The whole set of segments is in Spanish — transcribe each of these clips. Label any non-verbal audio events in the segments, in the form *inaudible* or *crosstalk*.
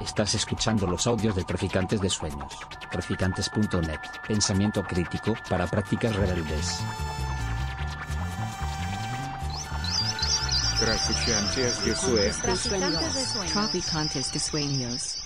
Estás escuchando los audios de Traficantes de Sueños. Traficantes.net. Pensamiento crítico para prácticas rebeldes. Traficantes de Sueños. Traficantes de sueños.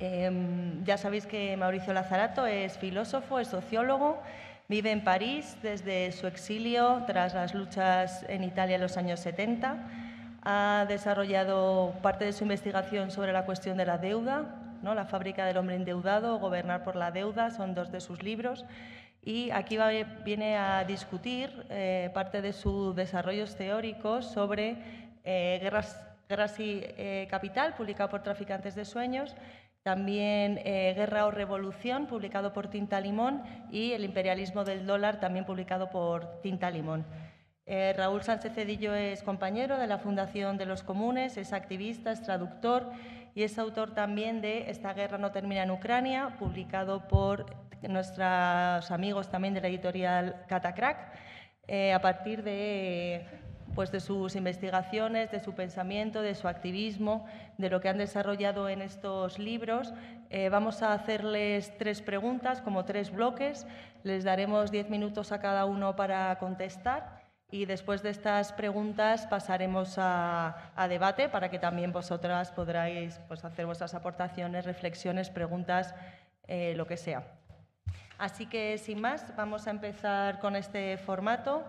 Em, ya sabéis que Mauricio Lazarato es filósofo, es sociólogo, vive en París desde su exilio tras las luchas en Italia en los años 70. Ha desarrollado parte de su investigación sobre la cuestión de la deuda, ¿no? La fábrica del hombre endeudado, Gobernar por la deuda, son dos de sus libros. Y aquí viene a discutir eh, parte de sus desarrollos teóricos sobre eh, Guerras, Guerras y eh, Capital, publicado por Traficantes de Sueños, también eh, Guerra o Revolución, publicado por Tinta Limón, y El imperialismo del dólar, también publicado por Tinta Limón. Eh, Raúl Sánchez Cedillo es compañero de la Fundación de los Comunes, es activista, es traductor y es autor también de Esta guerra no termina en Ucrania, publicado por nuestros amigos también de la editorial Catacrack, eh, a partir de, pues, de sus investigaciones, de su pensamiento, de su activismo, de lo que han desarrollado en estos libros. Eh, vamos a hacerles tres preguntas, como tres bloques. Les daremos diez minutos a cada uno para contestar. Y después de estas preguntas pasaremos a, debate para que también vosotras podráis pues, hacer vuestras aportaciones, reflexiones, preguntas, eh, lo que sea. Así que, sin más, vamos a empezar con este formato.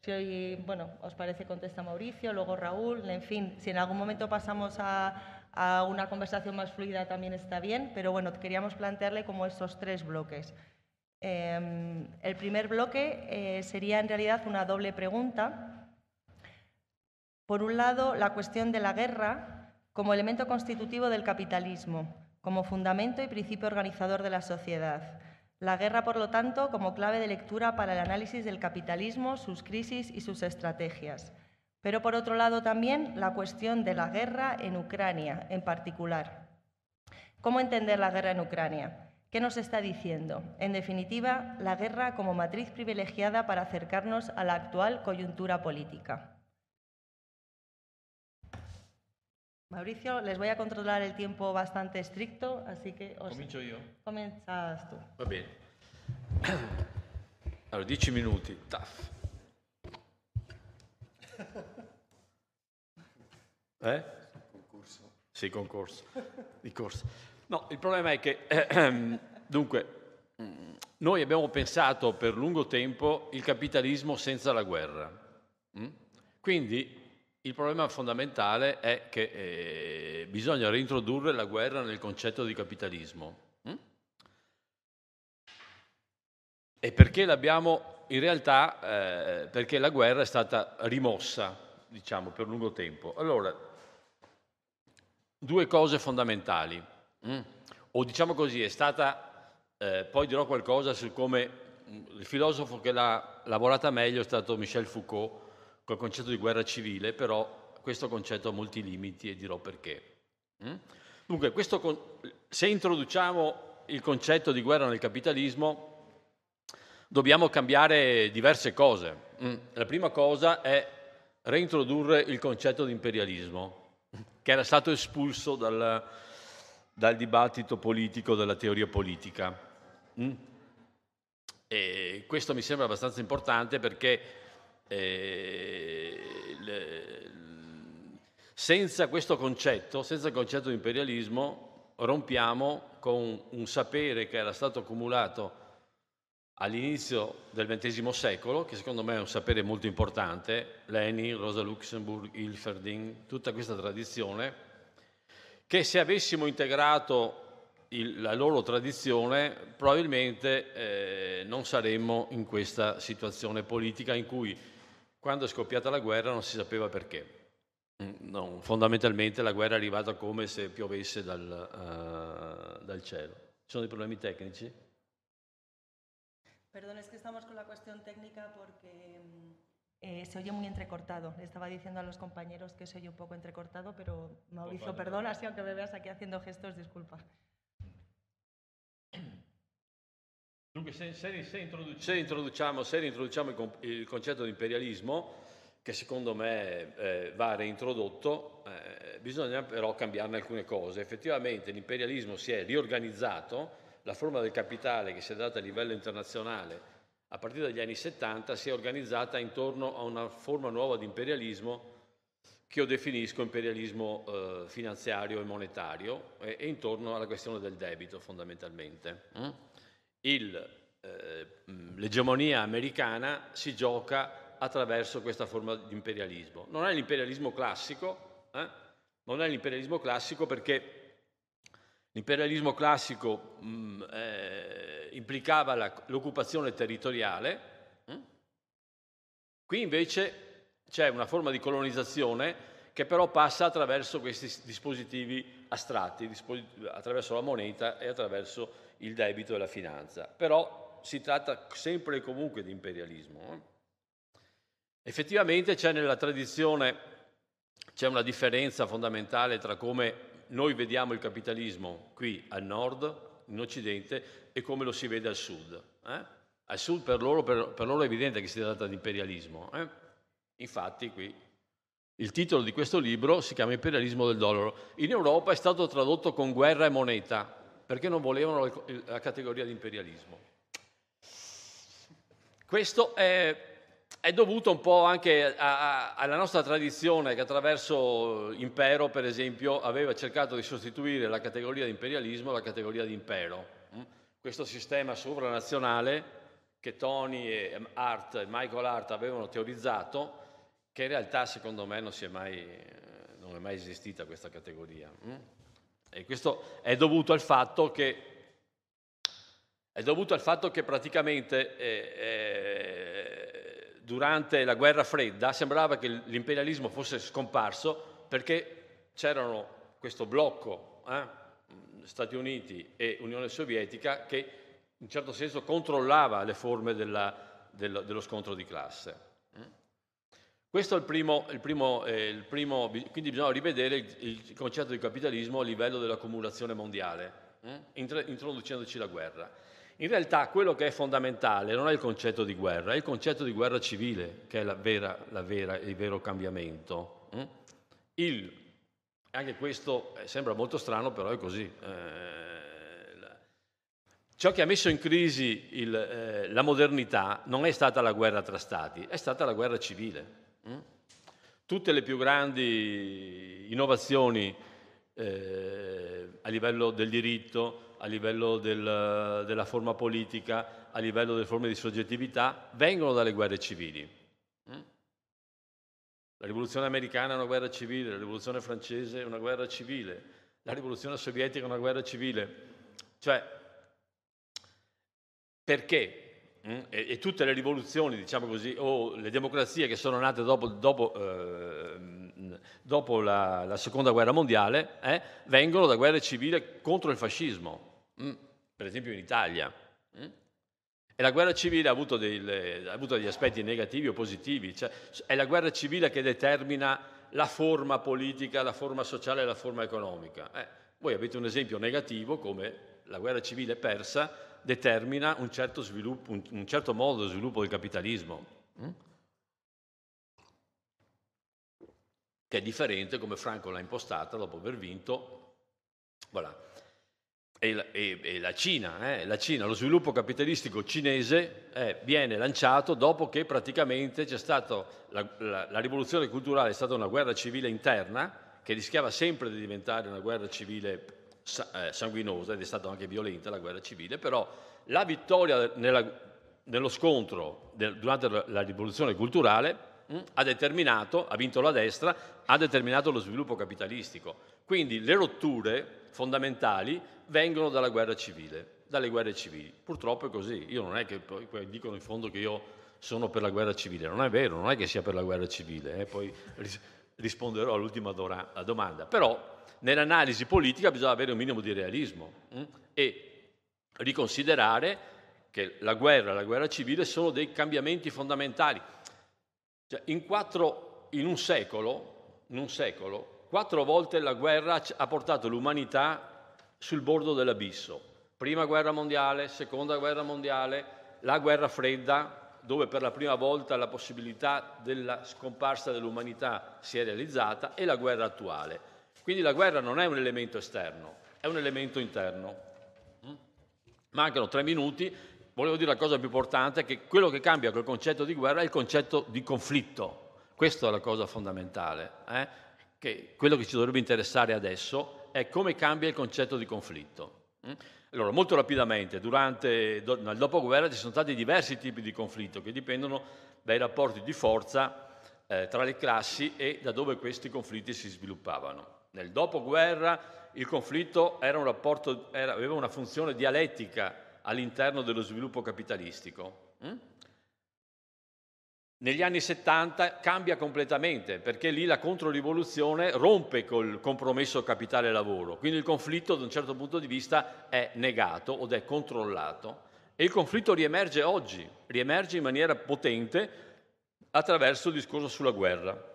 Si hoy, bueno, os parece, contesta Mauricio, luego Raúl, en fin, si en algún momento pasamos a, a una conversación más fluida también está bien, pero bueno, queríamos plantearle como estos tres bloques. Eh, el primer bloque eh, sería en realidad una doble pregunta. Por un lado, la cuestión de la guerra como elemento constitutivo del capitalismo, como fundamento y principio organizador de la sociedad. La guerra, por lo tanto, como clave de lectura para el análisis del capitalismo, sus crisis y sus estrategias. Pero, por otro lado, también la cuestión de la guerra en Ucrania, en particular. ¿Cómo entender la guerra en Ucrania? ¿Qué nos está diciendo? En definitiva, la guerra como matriz privilegiada para acercarnos a la actual coyuntura política. Mauricio, les voy a controlar el tiempo bastante estricto, así que os... Comincio io? comienzas tú. Va bene. Allora, 10 minuti. Taff. Eh? Concorso. Sì, concorso. Di corsa. No, il problema è che, dunque, mm, noi abbiamo pensato per lungo tempo il capitalismo senza la guerra. mm? Quindi il problema fondamentale è che eh, bisogna reintrodurre la guerra nel concetto di capitalismo. mm? E perché l'abbiamo, in realtà, eh, perché la guerra è stata rimossa, diciamo, per lungo tempo. Allora, due cose fondamentali. Mm? O diciamo così, è stata, eh, poi dirò qualcosa su come mm, il filosofo che l'ha lavorata meglio è stato Michel Foucault col concetto di guerra civile, però questo concetto ha molti limiti e dirò perché. mm? Dunque, con- se introduciamo il concetto di guerra nel capitalismo, dobbiamo cambiare diverse cose. Mm. La prima cosa è reintrodurre il concetto di imperialismo, che era stato espulso dal, dal dibattito politico, dalla teoria politica. Mm. E questo mi sembra abbastanza importante perché eh, il- senza questo concetto, senza il concetto di imperialismo, rompiamo con un sapere che era stato accumulato all'inizio del XX secolo, che secondo me è un sapere molto importante, Lenin, Rosa Luxemburg, Hilferding, tutta questa tradizione, che se avessimo integrato il- la loro tradizione probabilmente eh, non saremmo in questa situazione politica in cui quando è scoppiata la guerra non si sapeva perché. Mm, no, fondamentalmente la guerra è arrivata come se piovesse dal, eh, dal cielo. Ci sono dei problemi tecnici? Perdón, es que estamos con la cuestión técnica porque mm, eh, se oye muy entrecortado. Le estaba diciendo a los compañeros que se oye un poco entrecortado, pero Mauricio, vale. perdona, si aunque me veas aquí haciendo gestos, disculpa. Dunque, se, se- se introdu- se introduciamo, se reintroduciamo il, il concetto di imperialismo, che secondo me eh, va reintrodotto, eh, bisogna però cambiarne alcune cose. Effettivamente l'imperialismo si è riorganizzato, la forma del capitale che si è data a livello internazionale a partire dagli anni 70 si è organizzata intorno a una forma nuova di imperialismo che io definisco imperialismo eh, finanziario e monetario e, e, intorno alla questione del debito fondamentalmente. Mm? Il, eh, l'egemonia americana si gioca attraverso questa forma di imperialismo. Non è l'imperialismo classico, eh? non è l'imperialismo classico perché l'imperialismo classico mh, eh, implicava la, l'occupazione territoriale, hm? qui invece c'è una forma di colonizzazione che però passa attraverso questi dispositivi astratti, attraverso la moneta e attraverso il debito e la finanza. Però si tratta sempre e comunque di imperialismo. Eh? Effettivamente c'è nella tradizione c'è una differenza fondamentale tra come noi vediamo il capitalismo qui al nord, in occidente, e come lo si vede al sud. Eh? Al sud per loro, per, per loro, è evidente che si tratta di imperialismo. Eh? Infatti qui il titolo di questo libro si chiama Imperialismo del dollaro. In Europa è stato tradotto con guerra e moneta, perché non volevano la categoria di imperialismo. Questo è è dovuto un po' anche a, a, alla nostra tradizione che attraverso impero, per esempio, aveva cercato di sostituire la categoria di imperialismo alla categoria di impero. Mm? Questo sistema sovranazionale che Tony e Hart, Michael Hart avevano teorizzato, che in realtà secondo me non, è mai, non è mai esistita questa categoria. Mm? E questo è dovuto al fatto che, è dovuto al fatto che praticamente eh, eh, durante la guerra fredda sembrava che l'imperialismo fosse scomparso perché c'erano questo blocco, eh, Stati Uniti e Unione Sovietica, che in certo senso controllava le forme della, dello, dello, scontro di classe. Questo è il primo, il primo, eh, il primo quindi bisogna rivedere il, il, concetto di capitalismo a livello dell'accumulazione mondiale, eh, introducendoci la guerra. In realtà quello che è fondamentale non è il concetto di guerra, è il concetto di guerra civile che è la vera, la vera, il vero cambiamento. Mm? Il, anche questo eh, sembra molto strano, però è così. Eh, ciò che ha messo in crisi il, eh, la modernità non è stata la guerra tra stati, è stata la guerra civile. Mm? Tutte le più grandi innovazioni eh, a livello del diritto, a livello del, della forma politica, a livello delle forme di soggettività, vengono dalle guerre civili. Mm? La rivoluzione americana è una guerra civile, la rivoluzione francese è una guerra civile, la rivoluzione sovietica è una guerra civile. Cioè, perché? Mm? E, e, tutte le rivoluzioni, diciamo così, o le democrazie che sono nate dopo, dopo eh, dopo la, la, seconda guerra mondiale eh, vengono da guerre civili contro il fascismo, mm, per esempio in Italia. Mm. E la guerra civile ha avuto, dei, ha avuto, degli aspetti negativi o positivi, cioè, è la guerra civile che determina la forma politica, la forma sociale e la forma economica. Eh, voi avete un esempio negativo come la guerra civile persa determina un certo, sviluppo, un, un certo modo di sviluppo del capitalismo. Mm? che è differente come Franco l'ha impostata dopo aver vinto. Voilà. E, la, e, e la, Cina, eh, la, Cina, lo sviluppo capitalistico cinese eh, viene lanciato dopo che praticamente c'è stata la, la, la, rivoluzione culturale, è stata una guerra civile interna che rischiava sempre di diventare una guerra civile eh, sanguinosa ed è stata anche violenta la guerra civile, però la vittoria nella, nello scontro del, durante la rivoluzione culturale Mm, ha determinato, ha vinto la destra, ha determinato lo sviluppo capitalistico. Quindi le rotture fondamentali vengono dalla guerra civile, dalle guerre civili. Purtroppo è così. Io non è che dicono in fondo che io sono per la guerra civile, non è vero, non è che sia per la guerra civile, eh? poi risponderò all'ultima domanda. Però nell'analisi politica bisogna avere un minimo di realismo hm? e riconsiderare che la guerra e la guerra civile sono dei cambiamenti fondamentali. Cioè, in, quattro, in, un secolo, in un secolo, quattro volte la guerra ha portato l'umanità sul bordo dell'abisso. Prima guerra mondiale, seconda guerra mondiale, la guerra fredda, dove per la prima volta la possibilità della scomparsa dell'umanità si è realizzata, e la guerra attuale. Quindi la guerra non è un elemento esterno, è un elemento interno. Mm? Mancano tre minuti, volevo dire la cosa più importante, che quello che cambia col concetto di guerra è il concetto di conflitto. Questa è la cosa fondamentale. Eh? Che quello che ci dovrebbe interessare adesso è come cambia il concetto di conflitto. Mm? Allora, molto rapidamente, durante, nel dopoguerra ci sono stati diversi tipi di conflitto che dipendono dai rapporti di forza eh, tra le classi e da dove questi conflitti si sviluppavano. Nel dopoguerra il conflitto era un rapporto, era, aveva una funzione dialettica all'interno dello sviluppo capitalistico. Mm? Negli anni 70 cambia completamente perché lì la controrivoluzione rompe col compromesso capitale-lavoro, quindi il conflitto da un certo punto di vista è negato o è controllato e il conflitto riemerge oggi, riemerge in maniera potente attraverso il discorso sulla guerra.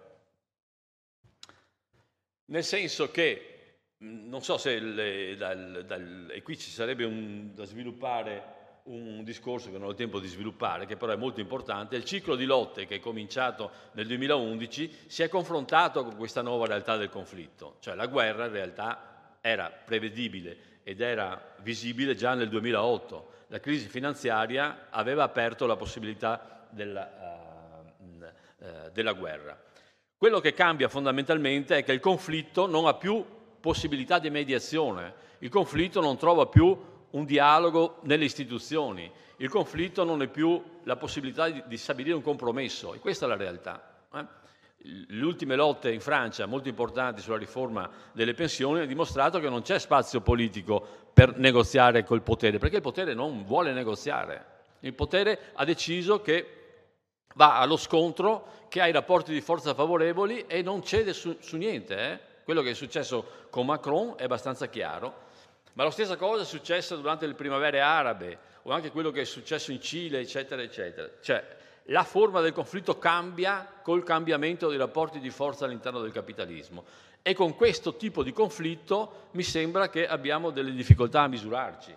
Nel senso che, non so se, le, dal, dal, e qui ci sarebbe un, da sviluppare un discorso che non ho tempo di sviluppare, che però è molto importante. Il ciclo di lotte che è cominciato nel 2011 si è confrontato con questa nuova realtà del conflitto, cioè la guerra in realtà era prevedibile ed era visibile già nel 2008. La crisi finanziaria aveva aperto la possibilità della, uh, uh, della guerra. Quello che cambia fondamentalmente è che il conflitto non ha più possibilità di mediazione, il conflitto non trova più un dialogo nelle istituzioni. Il conflitto non è più la possibilità di, di stabilire un compromesso e questa è la realtà. Eh? Le ultime lotte in Francia, molto importanti sulla riforma delle pensioni, hanno dimostrato che non c'è spazio politico per negoziare col potere, perché il potere non vuole negoziare. Il potere ha deciso che va allo scontro, che ha i rapporti di forza favorevoli e non cede su, su niente. Eh? Quello che è successo con Macron è abbastanza chiaro. Ma la stessa cosa è successa durante le primavere arabe o anche quello che è successo in Cile, eccetera, eccetera. Cioè, la forma del conflitto cambia col cambiamento dei rapporti di forza all'interno del capitalismo. E con questo tipo di conflitto mi sembra che abbiamo delle difficoltà a misurarci.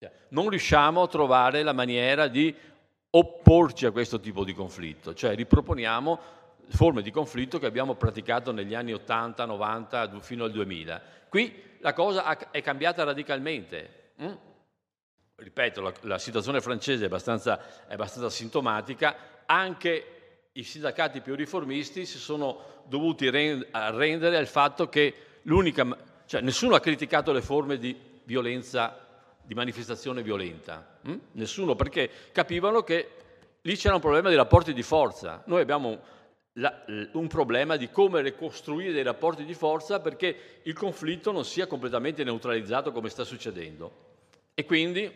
Cioè, non riusciamo a trovare la maniera di opporci a questo tipo di conflitto, cioè riproponiamo forme di conflitto che abbiamo praticato negli anni 80, 90 fino al 2000. Qui la cosa è cambiata radicalmente. Mm? Ripeto, la, la, situazione francese è abbastanza, è abbastanza sintomatica, anche i sindacati più riformisti si sono dovuti arrendere al fatto che l'unica, cioè nessuno ha criticato le forme di violenza, di manifestazione violenta, hm? nessuno perché capivano che lì c'era un problema di rapporti di forza. Noi abbiamo la, un problema di come ricostruire dei rapporti di forza perché il conflitto non sia completamente neutralizzato come sta succedendo. E quindi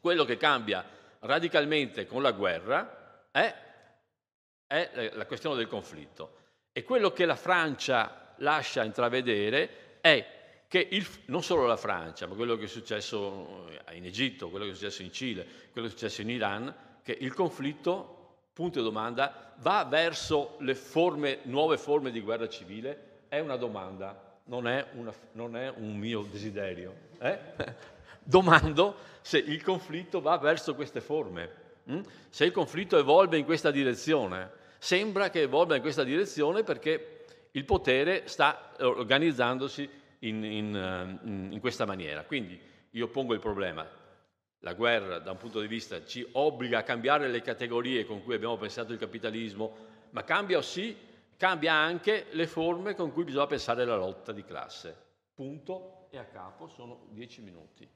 quello che cambia radicalmente con la guerra è, è la questione del conflitto. E quello che la Francia lascia intravedere è che il, non solo la Francia, ma quello che è successo in Egitto, quello che è successo in Cile, quello che è successo in Iran, che il conflitto punto di domanda, va verso le forme, nuove forme di guerra civile? È una domanda, non è, una, non è un mio desiderio. Eh? *laughs* Domando se il conflitto va verso queste forme, hm? se il conflitto evolve in questa direzione. Sembra che evolva in questa direzione perché il potere sta organizzandosi in, in, in questa maniera. Quindi io pongo il problema, la guerra da un punto di vista ci obbliga a cambiare le categorie con cui abbiamo pensato il capitalismo, ma cambia sì, cambia anche le forme con cui bisogna pensare la lotta di classe. Punto e a capo sono dieci minuti.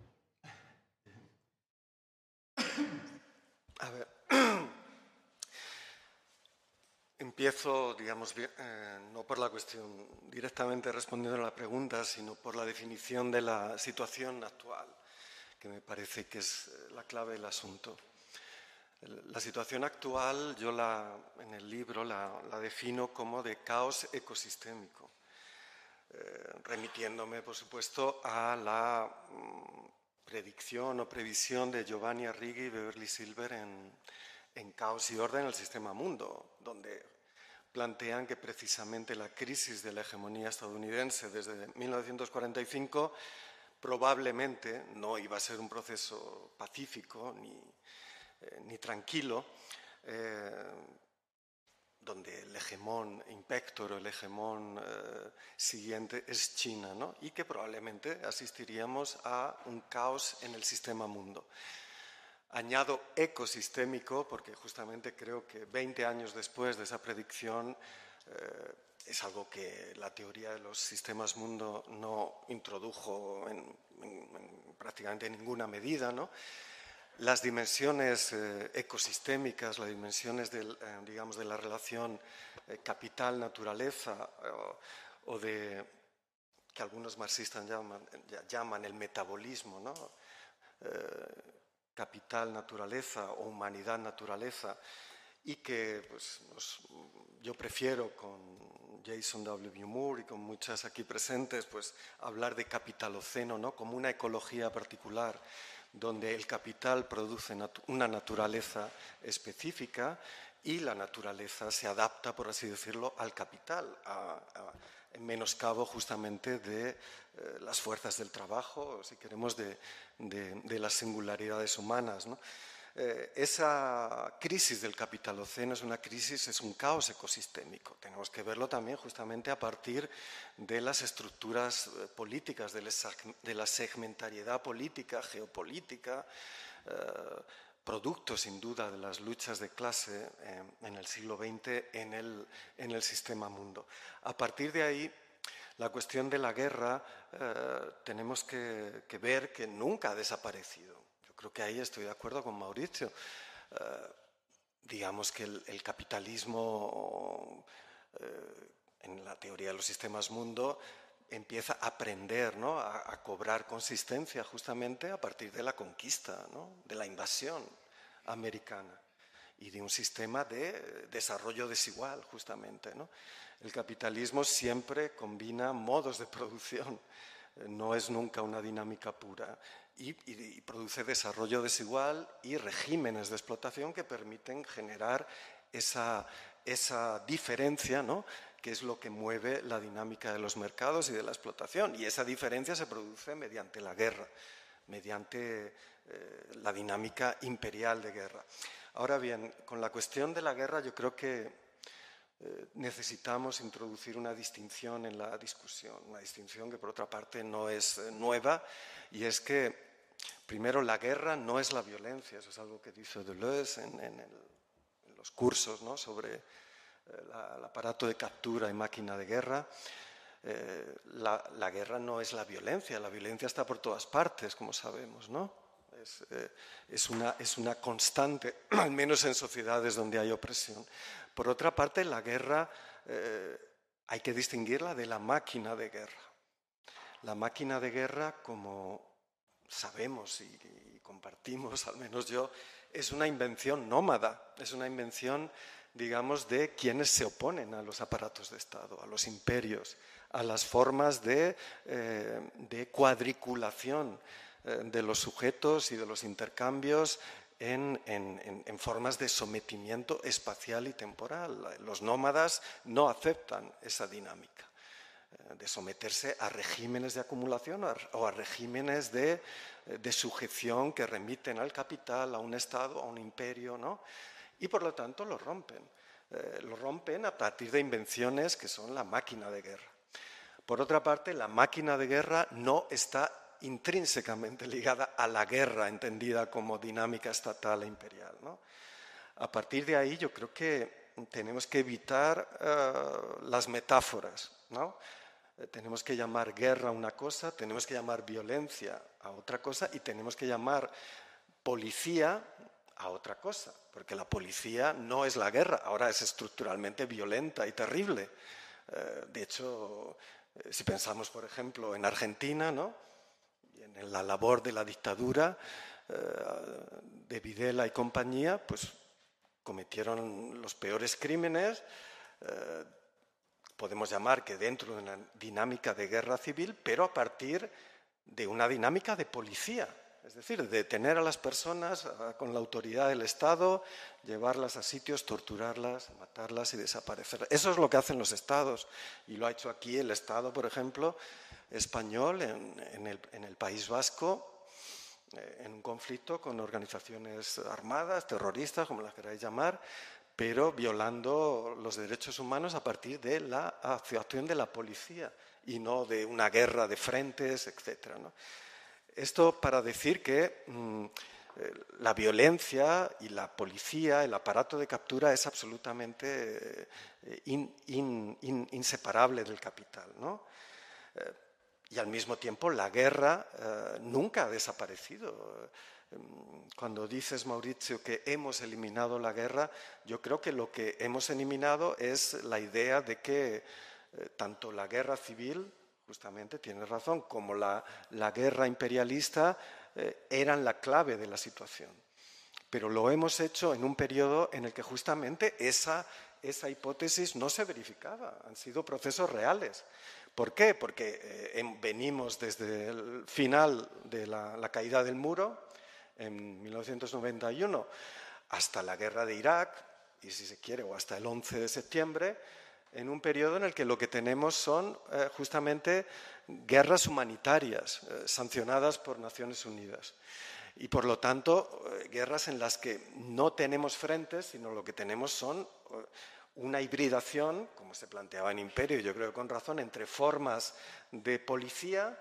Empiezo, digamos, eh, no por la cuestión directamente respondiendo a la pregunta, sino por la definición de la situación actual que me parece que es eh, la clave del asunto. La situación actual yo la, en el libro la, defino como de caos ecosistémico, eh, remitiéndome, por supuesto, a la mm, predicción o previsión de Giovanni Arrighi y Beverly Silver en, en Caos y Orden en el Sistema Mundo, donde plantean que precisamente la crisis de la hegemonía estadounidense desde 1945 probablemente no iba a ser un proceso pacífico ni, eh, ni tranquilo, eh, donde el hegemón impector o el hegemón eh, siguiente es China, ¿no? y que probablemente asistiríamos a un caos en el sistema mundo. Añado ecosistémico porque justamente creo que 20 años después de esa predicción es algo que la teoría de los sistemas mundo no introdujo en, prácticamente ninguna medida, ¿no? Las dimensiones eh, ecosistémicas, las dimensiones del, eh, digamos, de la relación eh, capital-naturaleza o, de que algunos marxistas llaman, llaman el metabolismo, ¿no? capital-naturaleza o humanidad-naturaleza, y que pues, yo prefiero con Jason W. Moore y con muchas aquí presentes pues, hablar de capitaloceno ¿no? como una ecología particular donde el capital produce una naturaleza específica y la naturaleza se adapta, por así decirlo, al capital, en menoscabo justamente de eh, las fuerzas del trabajo, si queremos, de, de las singularidades humanas. ¿no? Eh, esa crisis del capitaloceno es una crisis, es un caos ecosistémico. Tenemos que verlo también justamente a partir de las estructuras eh, políticas, de la segmentariedad política, geopolítica, eh, producto sin duda de las luchas de clase en el siglo XX en el, en el, sistema mundo. A partir de ahí, la cuestión de la guerra tenemos que ver que nunca ha desaparecido creo que ahí estoy de acuerdo con Mauricio. Eh, digamos que el, capitalismo eh, en la teoría de los sistemas mundo empieza a aprender, ¿no? a, cobrar consistencia justamente a partir de la conquista, de la invasión americana y de un sistema de desarrollo desigual justamente. El capitalismo siempre combina modos de *laughs* producción, no es nunca una dinámica pura y, produce desarrollo desigual y regímenes de explotación que permiten generar esa, esa diferencia, ¿no? que es lo que mueve la dinámica de los mercados y de la explotación. Y esa diferencia se produce mediante la guerra, mediante eh, la dinámica imperial de guerra. Ahora bien, con la cuestión de la guerra yo creo que eh, necesitamos introducir una distinción en la discusión, una distinción que por otra parte no es eh, nueva, y es que Primero, la guerra no es la violencia, eso es algo que dice Deleuze en, los cursos sobre eh, el aparato de captura y máquina de guerra. Eh, la, guerra no es la violencia, la violencia está por todas partes, como sabemos, ¿no? Es, eh, es, una, es una constante, *clears throat* al menos en sociedades donde hay opresión. Por otra parte, la guerra hay que distinguirla de la máquina de guerra. La máquina de guerra como sabemos y, compartimos, *laughs* al menos yo, es una invención nómada, es una invención, digamos, de quienes se oponen a los aparatos de Estado, a los imperios, a las formas de, eh, cuadriculación eh, de los sujetos y de los intercambios en, formas de sometimiento espacial y temporal. Los nómadas no aceptan esa dinámica. Eh, de someterse a regímenes de acumulación o a regímenes de, eh, de, sujeción que remiten al capital, a un Estado, a un imperio, ¿no? Y por lo tanto lo rompen. Eh, lo rompen a partir de invenciones que son la máquina de guerra. Por otra parte, la máquina de guerra no está intrínsecamente ligada a la guerra entendida como dinámica estatal e imperial. A partir de ahí yo creo que tenemos que evitar las metáforas. Eh, tenemos que llamar guerra a una cosa, tenemos que llamar violencia a otra cosa y tenemos que llamar policía a otra cosa, porque la policía no es la guerra, ahora es estructuralmente violenta y terrible. Eh, de hecho, eh, si pensamos, por ejemplo, en Argentina, ¿no? En la labor de la dictadura de Videla y compañía, pues cometieron los peores crímenes podemos llamar que dentro de una dinámica de guerra civil, pero a partir de una dinámica de policía, es decir, de tener a las personas con la autoridad del Estado, llevarlas a sitios, torturarlas, matarlas y desaparecer. Eso es lo que hacen los Estados y lo ha hecho aquí el Estado, por ejemplo, español en, el, País Vasco eh, en un conflicto con organizaciones armadas, terroristas, como las queráis llamar, pero violando los derechos humanos a partir de la actuación de la policía y no de una guerra de frentes, etc. Esto para decir que mm, eh, la violencia y la policía, el aparato de captura es absolutamente eh, inseparable del capital. Eh, y al mismo tiempo la guerra nunca ha desaparecido. Cuando dices, Mauricio, que hemos eliminado la guerra, yo creo que lo que hemos eliminado es la idea de que tanto la guerra civil, justamente tienes razón, como la, guerra imperialista eh, eran la clave de la situación. Pero lo hemos hecho en un periodo en el que justamente esa hipótesis no se verificaba, han sido procesos reales. ¿Por qué? Porque eh, venimos desde el final de la, caída del muro, en 1991, hasta la guerra de Irak, y si se quiere, o hasta el 11 de septiembre, en un periodo en el que lo que tenemos son eh, justamente guerras humanitarias eh, sancionadas por Naciones Unidas. Y por lo tanto, guerras en las que no tenemos frentes, sino lo que tenemos son una hibridación, como se planteaba en Imperio, y yo creo que con razón, entre formas de policía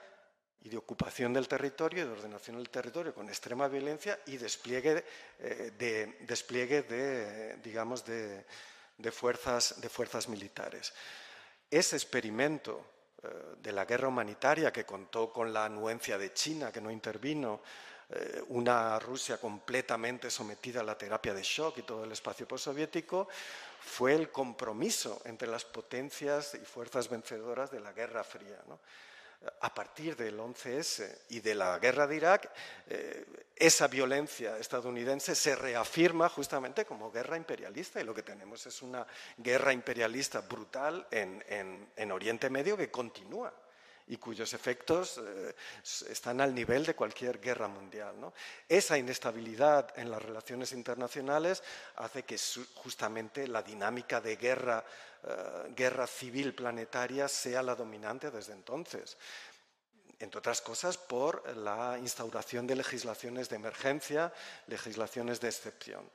y de ocupación del territorio, de ordenación del territorio con extrema violencia y despliegue de, despliegue de digamos, de, de fuerzas, de fuerzas militares. Ese experimento eh, de la guerra humanitaria que contó con la anuencia de China, que no intervino, eh, una Rusia completamente sometida a la terapia de shock y todo el espacio postsoviético, fue el compromiso entre las potencias y fuerzas vencedoras de la Guerra Fría a partir del 11S y de la guerra de Irak, eh, esa violencia estadounidense se reafirma justamente como guerra imperialista y lo que tenemos es una guerra imperialista brutal en Oriente Medio que continúa y cuyos efectos eh, están al nivel de cualquier guerra mundial. Esa inestabilidad en las relaciones internacionales hace que justamente la dinámica de guerra, eh, guerra civil planetaria sea la dominante desde entonces entre otras cosas por la instauración de legislaciones de emergencia, legislaciones de excepción.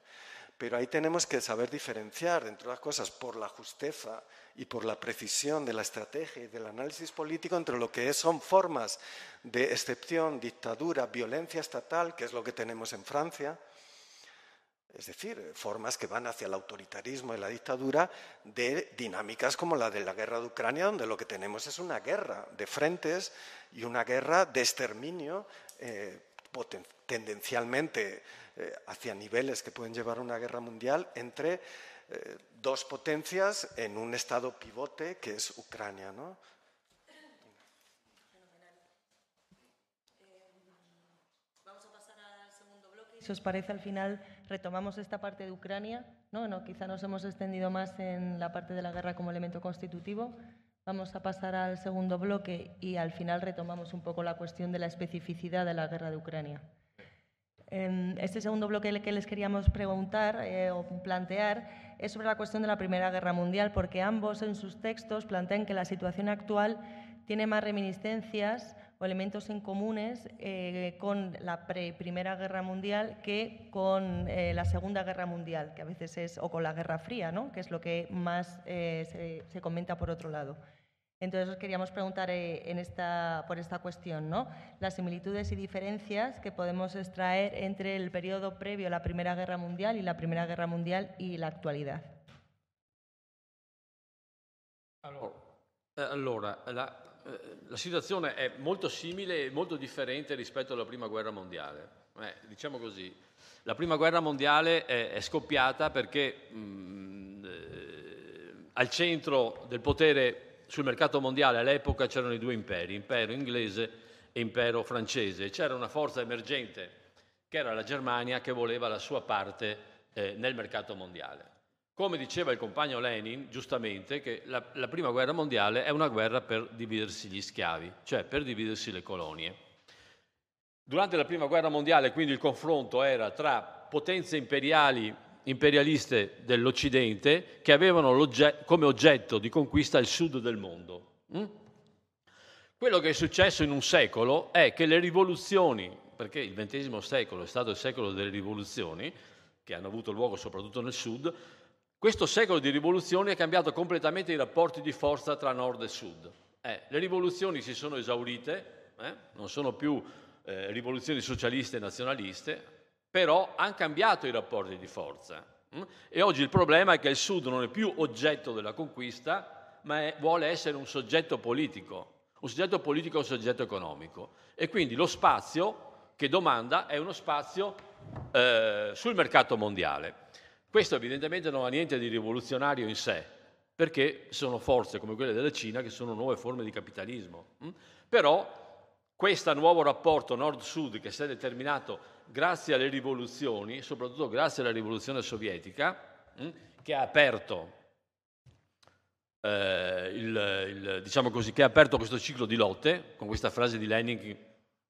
Pero ahí tenemos que saber diferenciar, entre otras cosas, por la justeza y por la precisión de la estrategia y del análisis político entre lo que son formas de excepción, dictadura, violencia estatal, que es lo que tenemos en Francia, es decir, formas que van hacia el autoritarismo y la dictadura de dinámicas como la de la guerra de Ucrania, donde lo que tenemos es una guerra de frentes y una guerra de exterminio eh, tendencialmente eh, hacia niveles que pueden llevar a una guerra mundial entre eh, dos potencias en un estado pivote que es Ucrania. ¿no? Si os parece, al final retomamos esta parte de Ucrania. ¿no? No, quizá nos hemos extendido más en la parte de la guerra como elemento constitutivo. Vamos a pasar al segundo bloque y al final retomamos un poco la cuestión de la especificidad de la guerra de Ucrania. Este segundo bloque que les queríamos preguntar eh, o plantear es sobre la cuestión de la Primera Guerra Mundial, porque ambos en sus textos plantean que la situación actual tiene más reminiscencias o elementos en comunes eh, con la Primera Guerra Mundial que con eh, la Segunda Guerra Mundial, que a veces es, o con la Guerra Fría, ¿no? que es lo que más se comenta por otro lado. Entonces os queríamos preguntar eh, en esta, por esta cuestión, ¿no? las similitudes y diferencias que podemos extraer entre el periodo previo a la Primera Guerra Mundial y la Primera Guerra Mundial y la actualidad. Allora, eh, la, eh, la situazione è molto simile e molto differente rispetto alla Prima Guerra Mondiale. Eh, diciamo così, la Prima Guerra Mondiale è, è scoppiata perché mh, mm, eh, al centro del potere sul mercato mondiale all'epoca c'erano i due imperi, impero inglese e impero francese, c'era una forza emergente che era la Germania che voleva la sua parte eh, nel mercato mondiale. Come diceva il compagno Lenin, giustamente, che la, la prima guerra mondiale è una guerra per dividersi gli schiavi, cioè per dividersi le colonie. Durante la prima guerra mondiale quindi il confronto era tra potenze imperiali imperialiste dell'Occidente che avevano come oggetto di conquista il sud del mondo. Mm? Quello che è successo in un secolo è che le rivoluzioni perché il XX secolo è stato il secolo delle rivoluzioni, che hanno avuto luogo soprattutto nel sud, questo secolo di rivoluzioni ha cambiato completamente i rapporti di forza tra nord e sud. Eh, le rivoluzioni si sono esaurite, eh, non sono più eh, rivoluzioni socialiste e nazionaliste, però hanno cambiato i rapporti di forza. Hm? E oggi il problema è che il sud non è più oggetto della conquista, ma è, vuole essere un soggetto politico, un soggetto politico e un soggetto economico. E quindi lo spazio che domanda è uno spazio eh, sul mercato mondiale. Questo evidentemente non ha niente di rivoluzionario in sé, perché sono forze come quelle della Cina che sono nuove forme di capitalismo. Hm? Però questo nuovo rapporto nord-sud che si è determinato grazie alle rivoluzioni, soprattutto grazie alla rivoluzione sovietica, hm, che ha aperto, eh, il, il, diciamo così, che ha aperto questo ciclo di lotte, con questa frase di Lenin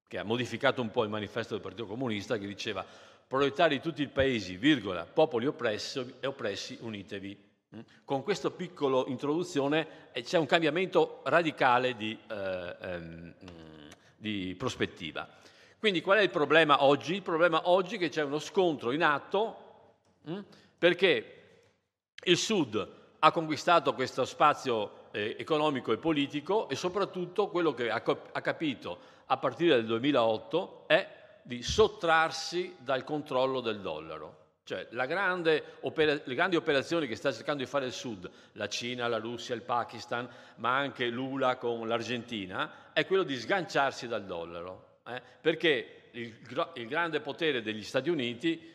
che ha modificato un po' il manifesto del Partito Comunista, che diceva proletari di tutti i paesi, virgola, popoli oppressi e oppressi, unitevi. Mm? Con questa piccola introduzione eh, c'è un cambiamento radicale di, eh, ehm, di, prospettiva. Quindi qual è il problema oggi? Il problema oggi è che c'è uno scontro in atto mh? perché il Sud ha conquistato questo spazio eh, economico e politico e soprattutto quello che ha, ha capito a partire dal 2008 è di sottrarsi dal controllo del dollaro. Cioè opera- le grandi operazioni che sta cercando di fare il Sud, la Cina, la Russia, il Pakistan, ma anche l'ULA con l'Argentina, è quello di sganciarsi dal dollaro. Eh? Perché il, il, grande potere degli Stati Uniti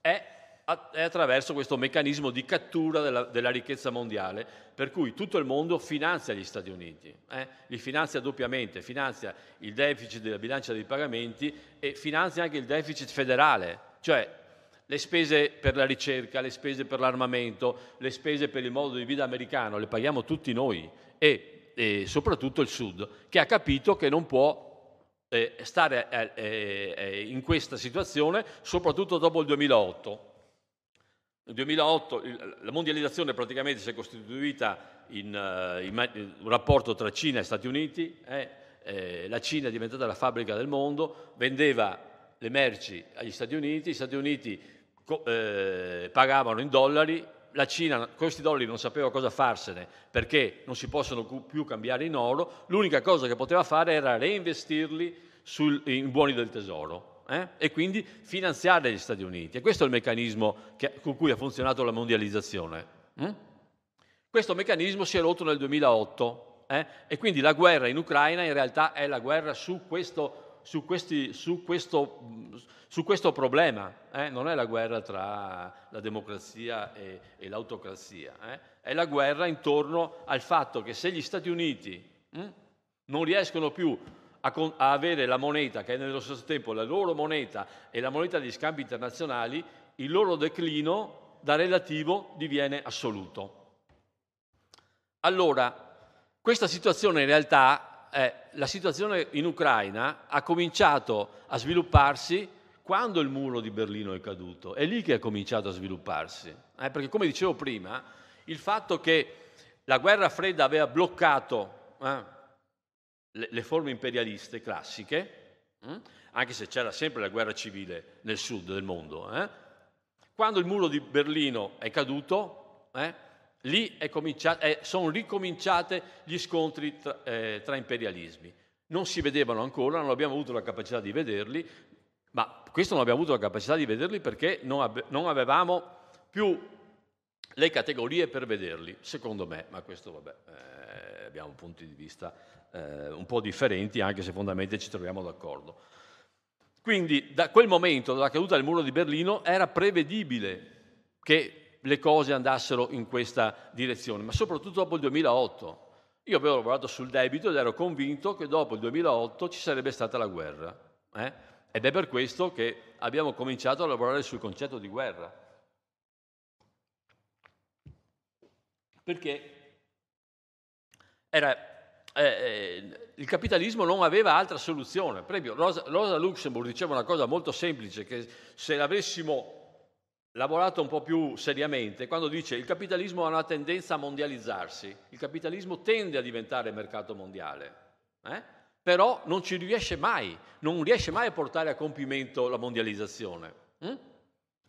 è è attraverso questo meccanismo di cattura della, della, ricchezza mondiale, per cui tutto il mondo finanzia gli Stati Uniti, eh? li finanzia doppiamente, finanzia il deficit della bilancia dei pagamenti e finanzia anche il deficit federale, cioè le spese per la ricerca, le spese per l'armamento, le spese per il modo di vita americano, le paghiamo tutti noi. E, e soprattutto il Sud, che ha capito che non può eh, stare eh, eh, eh in questa situazione, soprattutto dopo il 2008 nel 2008 la mondializzazione praticamente si è costituita in, uh, in un rapporto tra Cina e Stati Uniti, eh, eh, la Cina è diventata la fabbrica del mondo, vendeva le merci agli Stati Uniti, gli Stati Uniti eh, pagavano in dollari, la Cina questi dollari non sapeva cosa farsene perché non si possono più cambiare in oro, l'unica cosa che poteva fare era reinvestirli sul, in buoni del tesoro eh? e quindi finanziare gli Stati Uniti. E questo è il meccanismo che, con cui ha funzionato la mondializzazione. Hm? Questo meccanismo si è rotto nel 2008 eh? e quindi la guerra in Ucraina in realtà è la guerra su questo, su questi, su questo, su questo problema, eh? non è la guerra tra la democrazia e, e l'autocrazia, eh? è la guerra intorno al fatto che se gli Stati Uniti hm, non riescono più a, a avere la moneta, che è nello stesso tempo la loro moneta e la moneta degli scambi internazionali, il loro declino da relativo diviene assoluto. Allora, questa situazione in realtà, eh, la situazione in Ucraina ha cominciato a svilupparsi quando il muro di Berlino è caduto. È lì che è cominciato a svilupparsi. Eh, perché come dicevo prima, il fatto che la guerra fredda aveva bloccato eh, le, le forme imperialiste classiche, hm? anche se c'era sempre la guerra civile nel sud del mondo. Eh? Quando il muro di Berlino è caduto, eh, lì eh, sono ricominciati gli scontri tra, eh, tra, imperialismi. Non si vedevano ancora, non abbiamo avuto la capacità di vederli, ma questo non abbiamo avuto la capacità di vederli perché non, non avevamo più le categorie per vederli, secondo me, ma questo vabbè, eh, abbiamo punti di vista eh, un po' differenti, anche se fondamentalmente ci troviamo d'accordo. Quindi da quel momento, dalla caduta del muro di Berlino, era prevedibile che le cose andassero in questa direzione, ma soprattutto dopo il 2008. Io avevo lavorato sul debito ed ero convinto che dopo il 2008 ci sarebbe stata la guerra. Eh? Ed è per questo che abbiamo cominciato a lavorare sul concetto di guerra. Perché era eh, eh, il capitalismo non aveva altra soluzione. Per esempio, Rosa, Rosa Luxemburg diceva una cosa molto semplice, che se l'avessimo lavorato un po' più seriamente, quando dice il capitalismo ha una tendenza a mondializzarsi, il capitalismo tende a diventare mercato mondiale. Eh? però non ci riesce mai, non riesce mai a portare a compimento la mondializzazione. hm?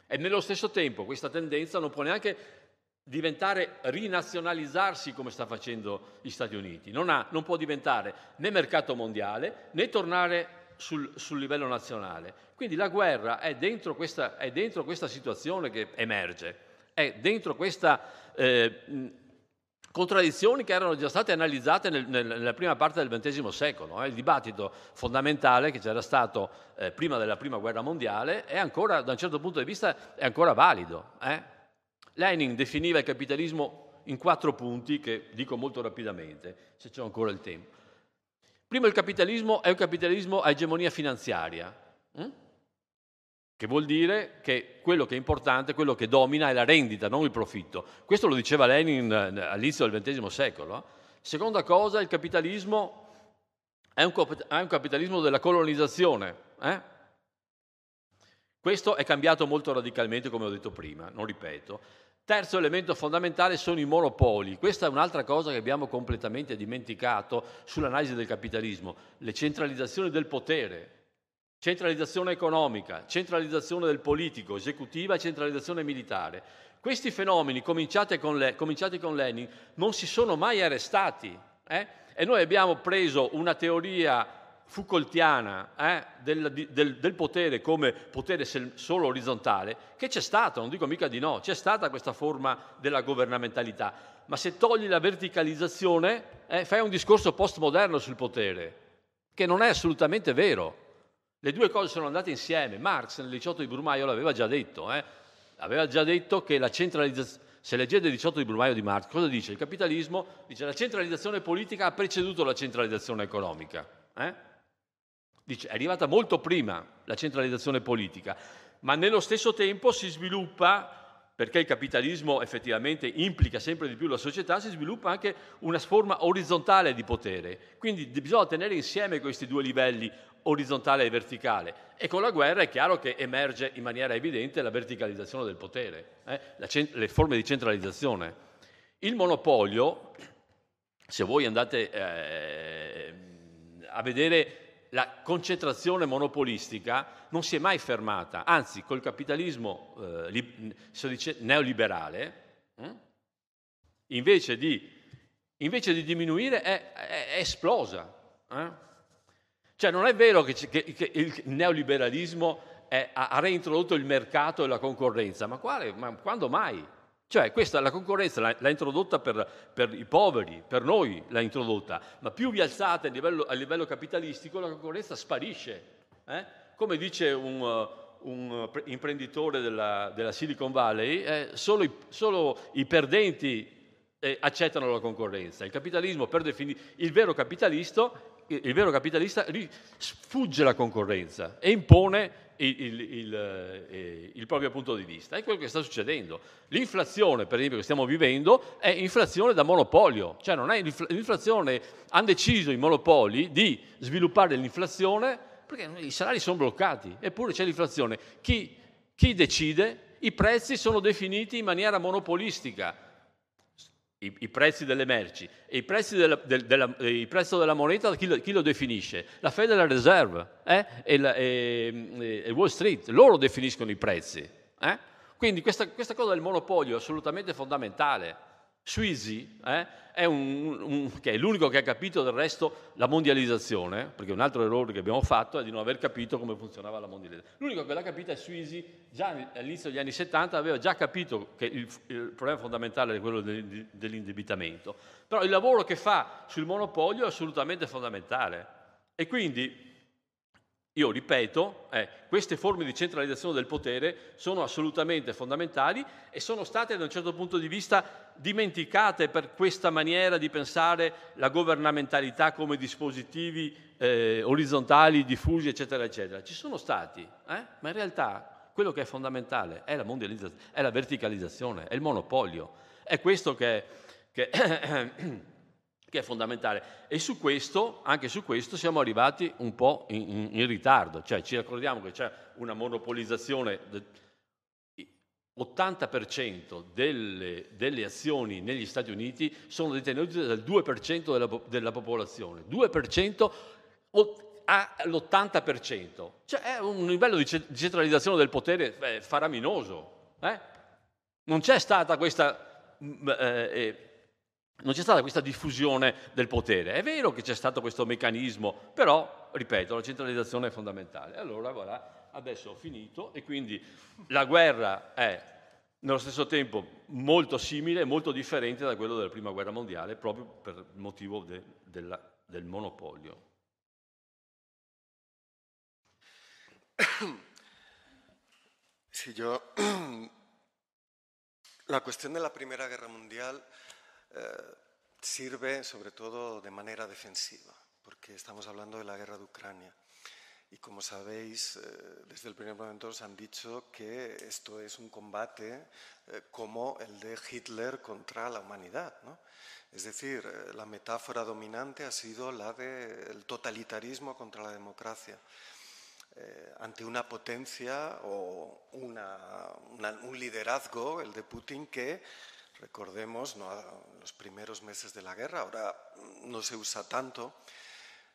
E nello stesso tempo questa tendenza non può neanche diventare rinazionalizzarsi come sta facendo gli Stati Uniti. Non, ha- non può diventare né mercato mondiale né tornare sul, sul livello nazionale. Quindi la guerra è dentro questa, è dentro questa situazione che emerge, è dentro questa eh, contraddizioni che erano già state analizzate nel- nel- nella prima parte del XX secolo. eh. Il dibattito fondamentale che c'era stato eh, prima della prima guerra mondiale è ancora, da un certo punto di vista, è ancora valido. eh. Lenin definiva il capitalismo in quattro punti che dico molto rapidamente, se c'è ancora il tempo. Primo, il capitalismo è un capitalismo a egemonia finanziaria, hm? che vuol dire che quello che è importante, quello che domina è la rendita, non il profitto. Questo lo diceva Lenin eh, all'inizio del XX secolo. eh. Seconda cosa, il capitalismo è un, cop- è un capitalismo della colonizzazione. eh? Questo è cambiato molto radicalmente, come ho detto prima, non ripeto. Terzo elemento fondamentale sono i monopoli. Questa è un'altra cosa che abbiamo completamente dimenticato sull'analisi del capitalismo, le centralizzazioni del potere, centralizzazione economica, centralizzazione del politico, esecutiva centralizzazione militare. Questi fenomeni, cominciati con, Le- cominciati con Lenin, non si sono mai arrestati. eh? E noi abbiamo preso una teoria Foucaultiana eh, del, del- del potere come potere solo orizzontale, che c'è stata, non dico mica di no, c'è stata questa forma della governamentalità, ma se togli la verticalizzazione eh, fai un discorso postmoderno sul potere, che non è assolutamente vero. Le due cose sono andate insieme. Marx nel 18 di Brumaio l'aveva già detto, eh? aveva già detto che la centralizzazione... Se leggete il 18 di Brumaio di Marx, cosa dice? Il capitalismo dice la centralizzazione politica ha preceduto la centralizzazione economica. Dice, è arrivata molto prima la centralizzazione politica, ma nello stesso tempo si sviluppa, perché il capitalismo effettivamente implica sempre di più la società, si sviluppa anche una forma orizzontale di potere. Quindi bisogna tenere insieme questi due livelli, orizzontale e verticale. E con la guerra è chiaro che emerge in maniera evidente la verticalizzazione del potere, eh, la cen- le forme di centralizzazione. Il monopolio, se voi andate eh, a vedere la concentrazione monopolistica non si è mai fermata, anzi col capitalismo eh, li- dice neoliberale, hm? invece, di, invece di diminuire è, è- è esplosa. eh? Cioè non è vero che, che- che il neoliberalismo è- ha, ha reintrodotto il mercato e la concorrenza, ma, quale, ma quando mai? Cioè questa, la concorrenza l'ha, introdotta per, per i poveri, per noi l'ha introdotta, ma più vi alzate a livello, a livello capitalistico la concorrenza sparisce. eh? Come dice un, uh, un, uh, pre- imprenditore della, della Silicon Valley, eh, solo, i, solo i perdenti eh, accettano la concorrenza. Il capitalismo, per definire, il vero capitalista, il, vero capitalista sfugge la concorrenza e impone il, il- il, eh, il proprio punto di vista. È quello che sta succedendo. L'inflazione, per esempio, che stiamo vivendo è inflazione da monopolio, cioè non è l'infl- l'inflazione, hanno deciso i monopoli di sviluppare l'inflazione perché i salari sono bloccati, eppure c'è l'inflazione. Chi, chi decide? I prezzi sono definiti in maniera monopolistica i, i prezzi delle merci e i prezzi della, del, della- eh, il prezzo della moneta chi lo, chi lo definisce? La Federal Reserve eh? e, la- e- e Wall Street, loro definiscono i prezzi. eh? Quindi questa, questa cosa del monopolio è assolutamente fondamentale. Suisi eh, è, un- un- che è l'unico che ha capito del resto la mondializzazione, perché un altro errore che abbiamo fatto è di non aver capito come funzionava la mondializzazione. L'unico che l'ha capita è Suisi, già all'inizio degli anni 70 aveva già capito che il, il problema fondamentale è quello del- dell'indebitamento. Però il lavoro che fa sul monopolio è assolutamente fondamentale. E quindi io ripeto, eh, queste forme di centralizzazione del potere sono assolutamente fondamentali e sono state da un certo punto di vista dimenticate per questa maniera di pensare la governamentalità come dispositivi eh, orizzontali, diffusi, eccetera, eccetera. Ci sono stati, eh, ma in realtà quello che è fondamentale è la mondializzazione, è la verticalizzazione, è il monopolio. È questo che, che *clears throat* che è fondamentale. E su questo, anche su questo, siamo arrivati un po' in, in- in ritardo, cioè ci ricordiamo che c'è una monopolizzazione. del- 80% delle, delle azioni negli Stati Uniti sono detenute dal 2% della, della popolazione. 2% ha l'80%. Cioè è un livello di centralizzazione del potere faraminoso. Eh? Non c'è stata questa... Mm, eh, eh, non c'è stata questa diffusione del potere. È vero che c'è stato questo meccanismo, però, ripeto, la centralizzazione è fondamentale. Allora, voilà, adesso ho finito e quindi la guerra è nello stesso tempo molto simile molto differente da quello della Prima Guerra Mondiale, proprio per motivo de, della, del monopolio. Sí, yo. La cuestión de la Primera Guerra Mundial eh, sirve sobre todo de manera defensiva, porque estamos hablando de la guerra de Ucrania. Y como sabéis, eh, desde el primer momento os han dicho que esto es un combate eh, como el de Hitler contra la humanidad. Es decir, la metáfora dominante ha sido la del totalitarismo contra la democracia. Ante una potencia o un liderazgo, el de Putin, que, recordemos, ¿no? los primeros meses de la guerra, ahora no se usa tanto,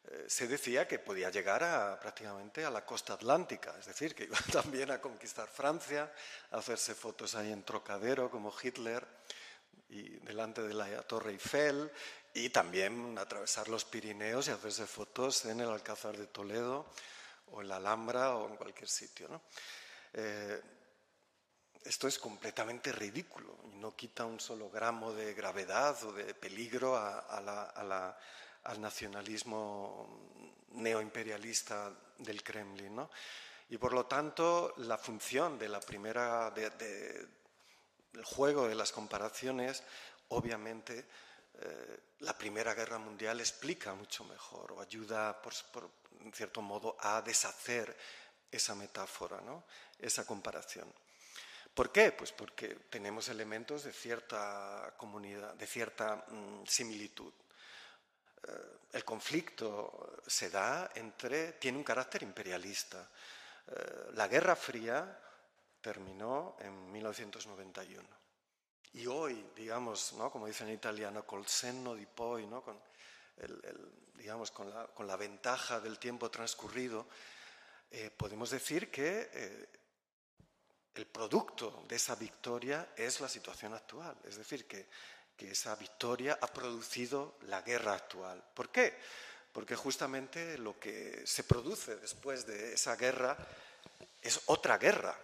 eh, se decía que podía llegar a, prácticamente a la costa atlántica, es decir, que iba *laughs* también a conquistar Francia, a hacerse fotos ahí en Trocadero como Hitler y delante de la Torre Eiffel y también atravesar los Pirineos y hacerse fotos en el Alcázar de Toledo o en la Alhambra o en cualquier sitio. ¿no? Eh, esto es completamente ridículo y no quita un solo gramo de gravedad o de peligro al nacionalismo neoimperialista del Kremlin. ¿no? Y por lo tanto, la función de la primera, de, del juego de las comparaciones, obviamente, eh, la Primera Guerra Mundial explica mucho mejor o ayuda, por, en cierto modo, a deshacer esa metáfora, ¿no? esa comparación. ¿Por qué? Pues porque tenemos elementos de cierta comunidad, de cierta mm, similitud. Eh, el conflicto se da entre, tiene un carácter imperialista. Eh, la Guerra Fría terminó en 1991. Y hoy, digamos, ¿no? como dice en italiano, col senno di poi, ¿no? con digamos, con la, ventaja del tiempo transcurrido, eh, podemos decir que eh, el producto de esa victoria es la situación actual. Es decir, que, esa victoria ha producido la guerra actual. ¿Por qué? Porque justamente lo que se produce después de esa guerra es otra guerra,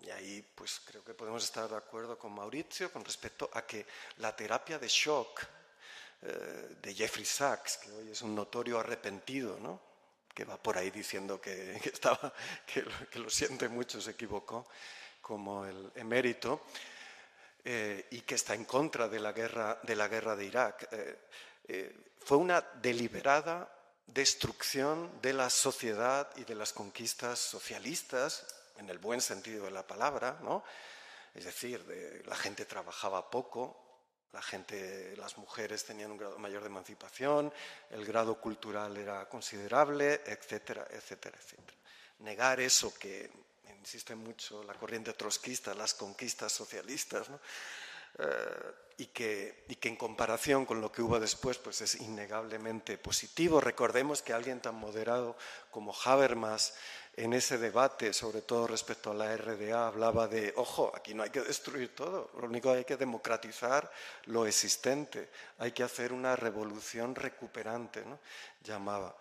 y ahí pues creo que podemos estar de acuerdo con Mauricio con respecto a que la terapia de shock eh, de Jeffrey Sachs, que hoy es un notorio arrepentido, ¿no? Que va por ahí diciendo que, *laughs* estaba, que, lo siente mucho, se equivocó, como el emérito, eh, y que está en contra de la guerra de, la guerra de Irak. Eh, fue una deliberada destrucción de la sociedad y de las conquistas socialistas, en el buen sentido de la palabra, ¿no? es decir, la gente trabajaba poco, la gente, las mujeres tenían un grado mayor de emancipación, el grado cultural era considerable, etcétera, etcétera, etcétera. Negar eso que insiste mucho la corriente trotskista, las conquistas socialistas, eh, y, que, y, que, en comparación con lo que hubo después pues es innegablemente positivo. Recordemos que alguien tan moderado como Habermas en ese debate, sobre todo respecto a la RDA, hablaba de, ojo, aquí no hay que destruir todo, lo único que hay que democratizar lo existente, hay que hacer una revolución recuperante, ¿no? llamaba.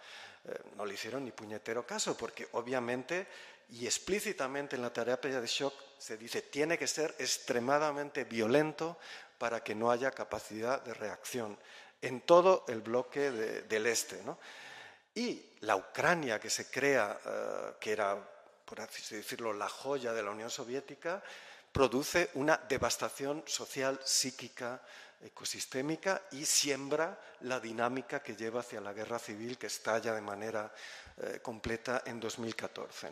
Eh, no le hicieron ni puñetero caso, porque obviamente y explícitamente en la terapia de shock se dice, tiene que ser extremadamente violento para que no haya capacidad de reacción en todo el bloque del este. ¿no? Y la Ucrania que se crea, eh, que era, por así decirlo, la joya de la Unión Soviética, produce una devastación social, psíquica, ecosistémica y siembra la dinámica que lleva hacia la guerra civil que estalla de manera eh, completa en 2014.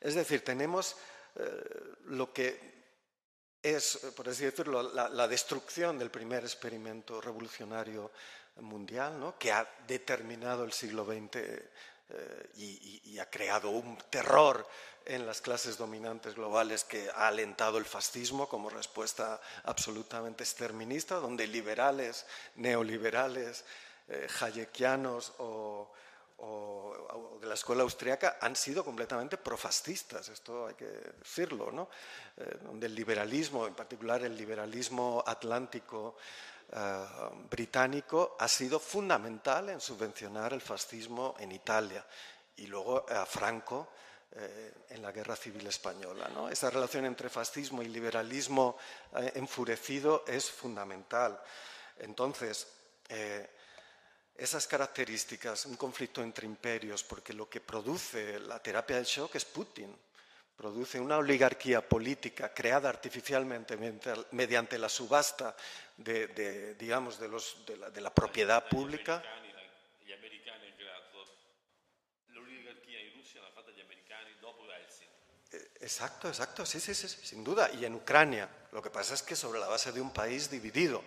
Es decir, tenemos eh, lo que es, por así decirlo, la, destrucción del primer experimento revolucionario mundial, ¿no? que ha determinado el siglo XX eh, y, ha creado un terror en las clases dominantes globales que ha alentado el fascismo como respuesta absolutamente exterminista, donde liberales, neoliberales, eh, hayekianos o, o, de la escuela austriaca han sido completamente profascistas, esto hay que decirlo, ¿no? Eh, donde el liberalismo, en particular el liberalismo atlántico eh, británico, ha sido fundamental en subvencionar el fascismo en Italia y luego a Franco eh, en la guerra civil española. ¿no? Esa relación entre fascismo y liberalismo enfurecido es fundamental. Entonces, esas características, un conflicto entre imperios, porque lo que produce la terapia del shock es Putin. Produce una oligarquía política creada artificialmente mediante la subasta de, digamos, de, los, de, la, de la propiedad pública. Eh, exacto, exacto, sí, sí, sí, sin duda. Y en Ucrania. Lo que pasa es que sobre la base de un país dividido.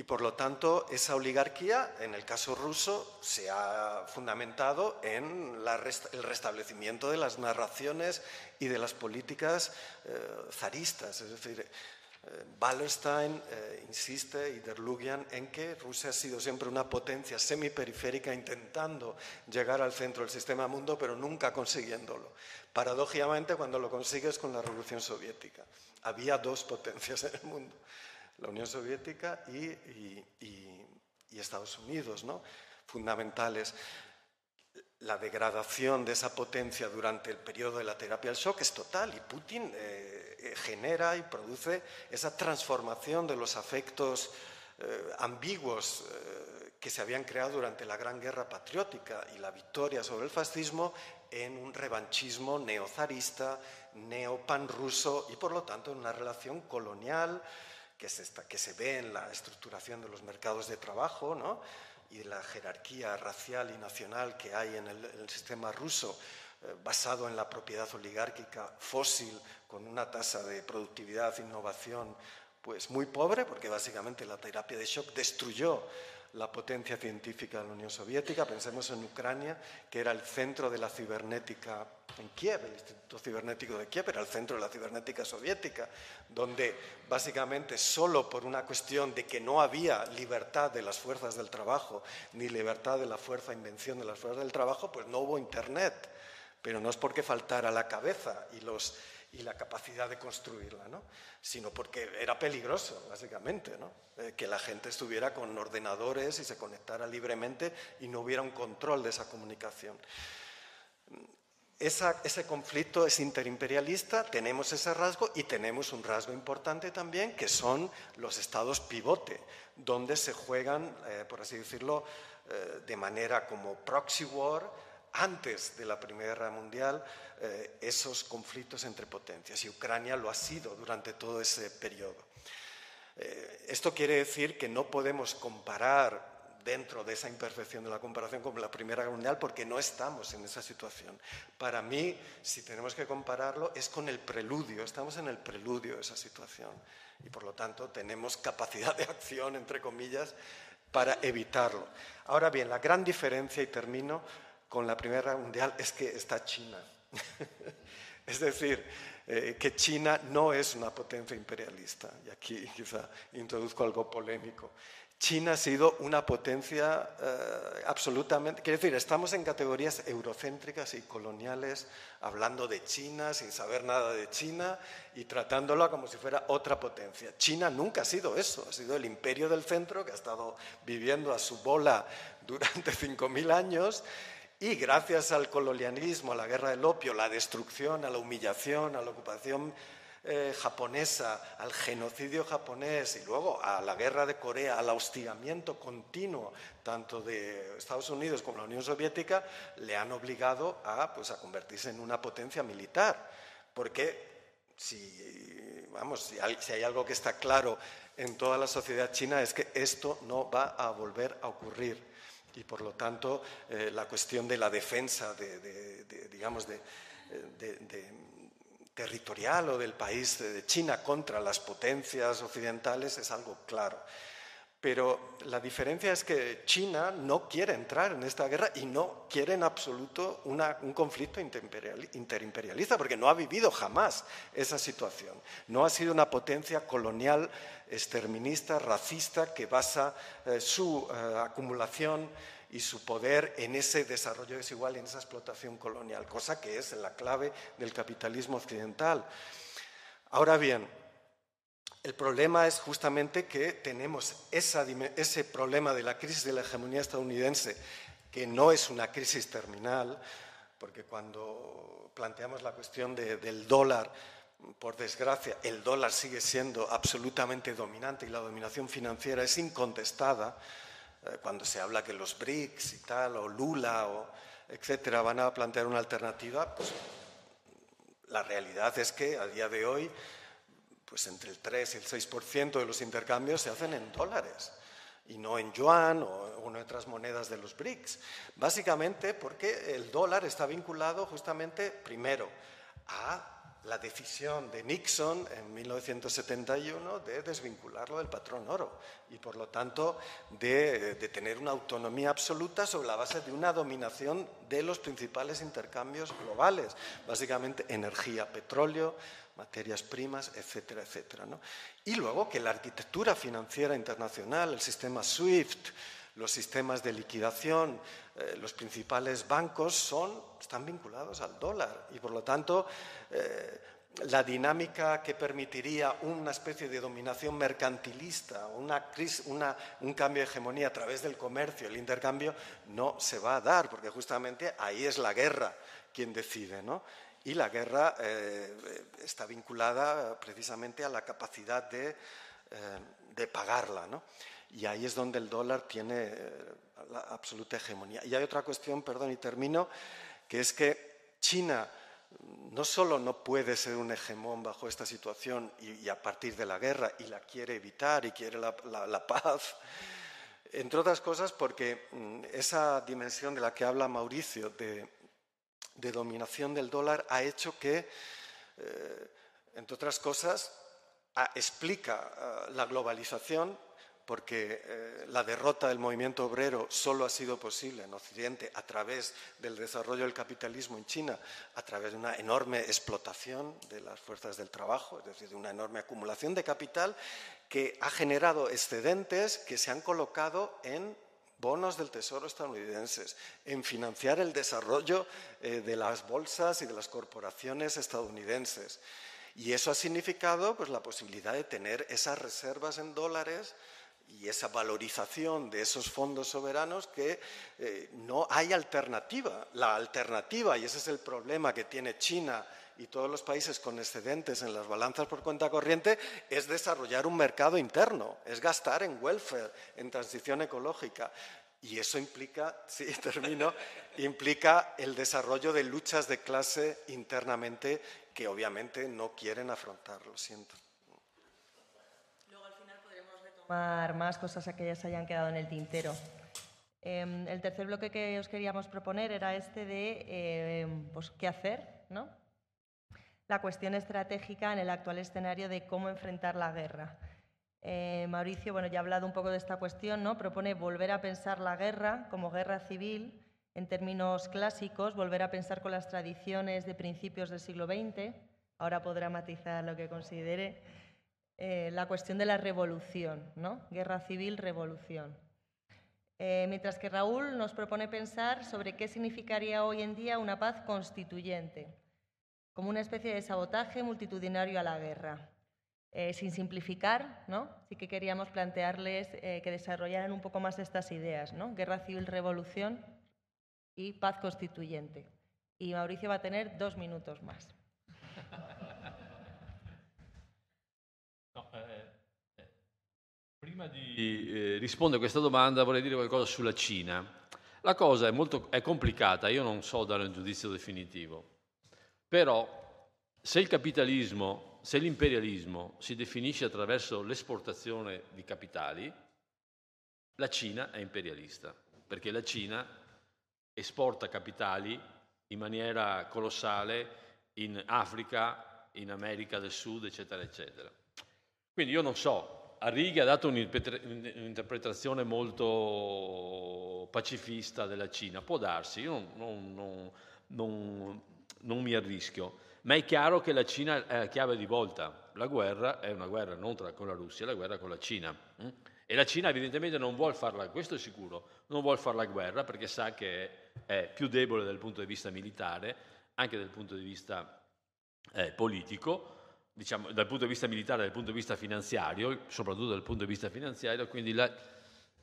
Y por lo tanto, esa oligarquía, en el caso ruso, se ha fundamentado en el restablecimiento de las narraciones y de las políticas eh, zaristas. Es decir, eh, Wallerstein eh, insiste y Derlugian en que Rusia ha sido siempre una potencia semiperiférica intentando llegar al centro del sistema mundo, pero nunca consiguiéndolo. Paradójicamente, cuando lo consigues con la Revolución Soviética. Había dos potencias en el mundo la Unión Soviética y, Estados Unidos, ¿no? fundamentales. La degradación de esa potencia durante el periodo de la terapia del shock es total y Putin eh, eh, genera y produce esa transformación de los afectos eh, ambiguos que se habían creado durante la Gran Guerra Patriótica y la victoria sobre el fascismo en un revanchismo neozarista, neopanruso y por lo tanto en una relación colonial que se, que se ve en la estructuración de los mercados de trabajo ¿no? y la jerarquía racial y nacional que hay en el, sistema ruso eh, basado en la propiedad oligárquica fósil con una tasa de productividad innovación pues muy pobre porque básicamente la terapia de shock destruyó la potencia científica de la Unión Soviética. Pensemos en Ucrania, que era el centro de la cibernética en Kiev, el Instituto Cibernético de Kiev era el centro de la cibernética soviética, donde básicamente solo por una cuestión de que no había libertad de las fuerzas del trabajo, ni libertad de la fuerza, invención de las fuerzas del trabajo, pues no hubo Internet. Pero no es porque faltara la cabeza y los y la capacidad de construirla, ¿no? sino porque era peligroso, básicamente, ¿no? Eh, que la gente estuviera con ordenadores y se conectara libremente y no hubiera un control de esa comunicación. ese conflicto es interimperialista, tenemos ese rasgo y tenemos un rasgo importante también, que son los estados pivote, donde se juegan, eh, por así decirlo, eh, de manera como proxy war, antes de la Primera Guerra Mundial eh, esos conflictos entre potencias y Ucrania lo ha sido durante todo ese periodo. Eh, esto quiere decir que no podemos comparar dentro de esa imperfección de la comparación con la Primera Guerra Mundial porque no estamos en esa situación. Para mí, si tenemos que compararlo, es con el preludio, estamos en el preludio de esa situación y por lo tanto tenemos capacidad de acción, entre comillas, para evitarlo. Ahora bien, la gran diferencia, y termino, con la Primera Guerra Mundial es que está China. *laughs* es decir, eh, que China no es una potencia imperialista. Y aquí quizá introduzco algo polémico. China ha sido una potencia eh, absolutamente, quiero decir, estamos en categorías eurocéntricas y coloniales, hablando de China sin saber nada de China y tratándola como si fuera otra potencia. China nunca ha sido eso, ha sido el imperio del centro que ha estado viviendo a su bola durante *laughs* 5.000 años y gracias al colonialismo, a la guerra del opio, la destrucción, a la humillación, a la ocupación eh, japonesa, al genocidio japonés y luego a la guerra de Corea, al hostigamiento continuo tanto de Estados Unidos como de la Unión Soviética, le han obligado a, pues, a convertirse en una potencia militar. Porque si, vamos, si hay algo que está claro en toda la sociedad china es que esto no va a volver a ocurrir y por lo tanto eh, la cuestión de la defensa de, digamos de, territorial o del país de China contra las potencias occidentales es algo claro. Pero la diferencia es que China no quiere entrar en esta guerra y no quiere en absoluto un conflicto interimperialista, porque no ha vivido jamás esa situación. No ha sido una potencia colonial, exterminista, racista, que basa eh, su eh, acumulación y su poder en ese desarrollo desigual en esa explotación colonial, cosa que es la clave del capitalismo occidental. Ahora bien, el problema es justamente que tenemos ese problema de la crisis de la hegemonía estadounidense, que no es una crisis terminal, porque cuando planteamos la cuestión del dólar, por desgracia, el dólar sigue siendo absolutamente dominante y la dominación financiera es incontestada. Eh, cuando se habla que los BRICS y tal, o Lula, o etcétera, van a plantear una alternativa, pues la realidad es que a día de hoy pues entre el 3 y el 6% de los intercambios se hacen en dólares y no en yuan o en otras monedas de los BRICS. Básicamente porque el dólar está vinculado justamente, primero, a la decisión de Nixon en 1971 de desvincularlo del patrón oro y por lo tanto de, de, tener una autonomía absoluta sobre la base de una dominación de los principales intercambios globales, básicamente energía, petróleo, materias primas, etcétera, etcétera. Y luego que la arquitectura financiera internacional, el sistema SWIFT, los sistemas de liquidación, eh, los principales bancos son, están vinculados al dólar y por lo tanto eh, la dinámica que permitiría una especie de dominación mercantilista, una, un cambio de hegemonía a través del comercio, el intercambio, no se va a dar, porque justamente ahí es la guerra quien decide. ¿no? Y la guerra eh, está vinculada precisamente a la capacidad de, eh, pagarla. Y ahí es donde el dólar tiene eh, la absoluta hegemonía. Y hay otra cuestión, perdón, y termino, que es que China no solo no puede ser un hegemón bajo esta situación y, a partir de la guerra, y la quiere evitar y quiere la paz, entre otras cosas porque mm, esa dimensión de la que habla Mauricio, de de dominación del dólar ha hecho que, eh, entre otras cosas, explica eh, la globalización porque eh, la derrota del movimiento obrero solo ha sido posible en Occidente a través del desarrollo del capitalismo en China, a través de una enorme explotación de las fuerzas del trabajo, es decir, de una enorme acumulación de capital que ha generado excedentes que se han colocado en bonos del Tesoro estadounidenses, en financiar el desarrollo eh, de las bolsas y de las corporaciones estadounidenses. Y eso ha significado pues, la posibilidad de tener esas reservas en dólares y esa valorización de esos fondos soberanos que eh, no hay alternativa. La alternativa, y ese es el problema que tiene China y todos los países con excedentes en las balanzas por cuenta corriente es desarrollar un mercado interno, es gastar en welfare, en transición ecológica. Y eso implica, *laughs* sí, termino, implica el desarrollo de luchas de clase internamente que obviamente no quieren afrontar, lo siento. Luego al final podremos retomar más cosas que ya se hayan quedado en el tintero. Em, el tercer bloque que os queríamos proponer era este de em, pues, qué hacer, ¿no? La cuestión estratégica en el actual escenario de cómo enfrentar la guerra. Eh, Mauricio, bueno, ya ha hablado un poco de esta cuestión, ¿no? Propone volver a pensar la guerra como guerra civil en términos clásicos, volver a pensar con las tradiciones de principios del siglo XX. Ahora podrá matizar lo que considere. Eh, la cuestión de la revolución, ¿no? Guerra civil, revolución. Eh, mientras que Raúl nos propone pensar sobre qué significaría hoy en día una paz constituyente como una especie de sabotaje multitudinario a la guerra. Eh, sin simplificar, ¿no? sí que queríamos plantearles eh, que desarrollaran un poco más estas ideas, ¿no? guerra civil, revolución y paz constituyente. Y Mauricio va a tener dos minutos más. *laughs* No, eh, eh, prima di rispondere a questa domanda vorrei dire qualcosa sulla Cina. La cosa è, molto, è complicata, io non so dare un giudizio definitivo. Però se il capitalismo, se l'imperialismo si definisce attraverso l'esportazione di capitali, la Cina è imperialista, perché la Cina esporta capitali in maniera colossale in Africa, in America del Sud, eccetera, eccetera. Quindi io non so Arrighi ha dato un'interpretazione molto pacifista della Cina, può darsi, io non, non, non, non, mi arrischio, ma è chiaro che la Cina è la chiave di volta. La guerra è una guerra non tra, con la Russia, è la guerra con la Cina. Hm? E la Cina evidentemente non vuole farla, questo è sicuro, non vuole fare la guerra perché sa che è più debole dal punto di vista militare, anche dal punto di vista eh, politico, diciamo, dal punto di vista militare, dal punto di vista finanziario, soprattutto dal punto di vista finanziario, quindi la,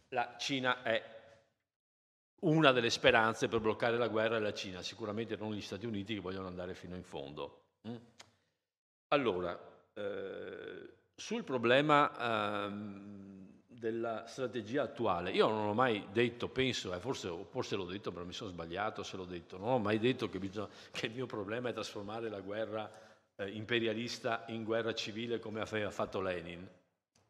la Cina è una delle speranze per bloccare la guerra è la Cina, sicuramente non gli Stati Uniti che vogliono andare fino in fondo. Mm? Allora, eh, sul problema ehm, della strategia attuale, io non ho mai detto, penso, eh, forse, forse, l'ho detto, però mi sono sbagliato se l'ho detto, non ho mai detto che, bisogna, che il mio problema è trasformare la guerra eh, imperialista in guerra civile come aveva fatto Lenin.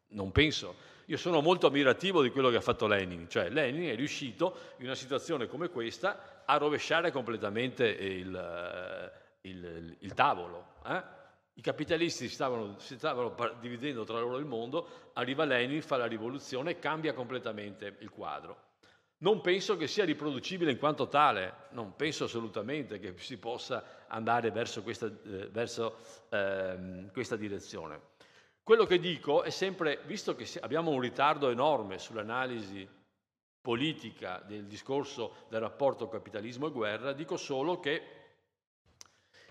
Non penso. Io sono molto ammirativo di quello che ha fatto Lenin, cioè Lenin è riuscito in una situazione come questa a rovesciare completamente il, eh, il, il tavolo. Eh? I capitalisti stavano, si stavano, dividendo tra loro il mondo, arriva Lenin, fa la rivoluzione e cambia completamente il quadro. Non penso che sia riproducibile in quanto tale, non penso assolutamente che si possa andare verso questa, eh, verso, ehm, questa direzione. Quello che dico è sempre, visto che abbiamo un ritardo enorme sull'analisi politica del discorso del rapporto capitalismo e guerra, dico solo che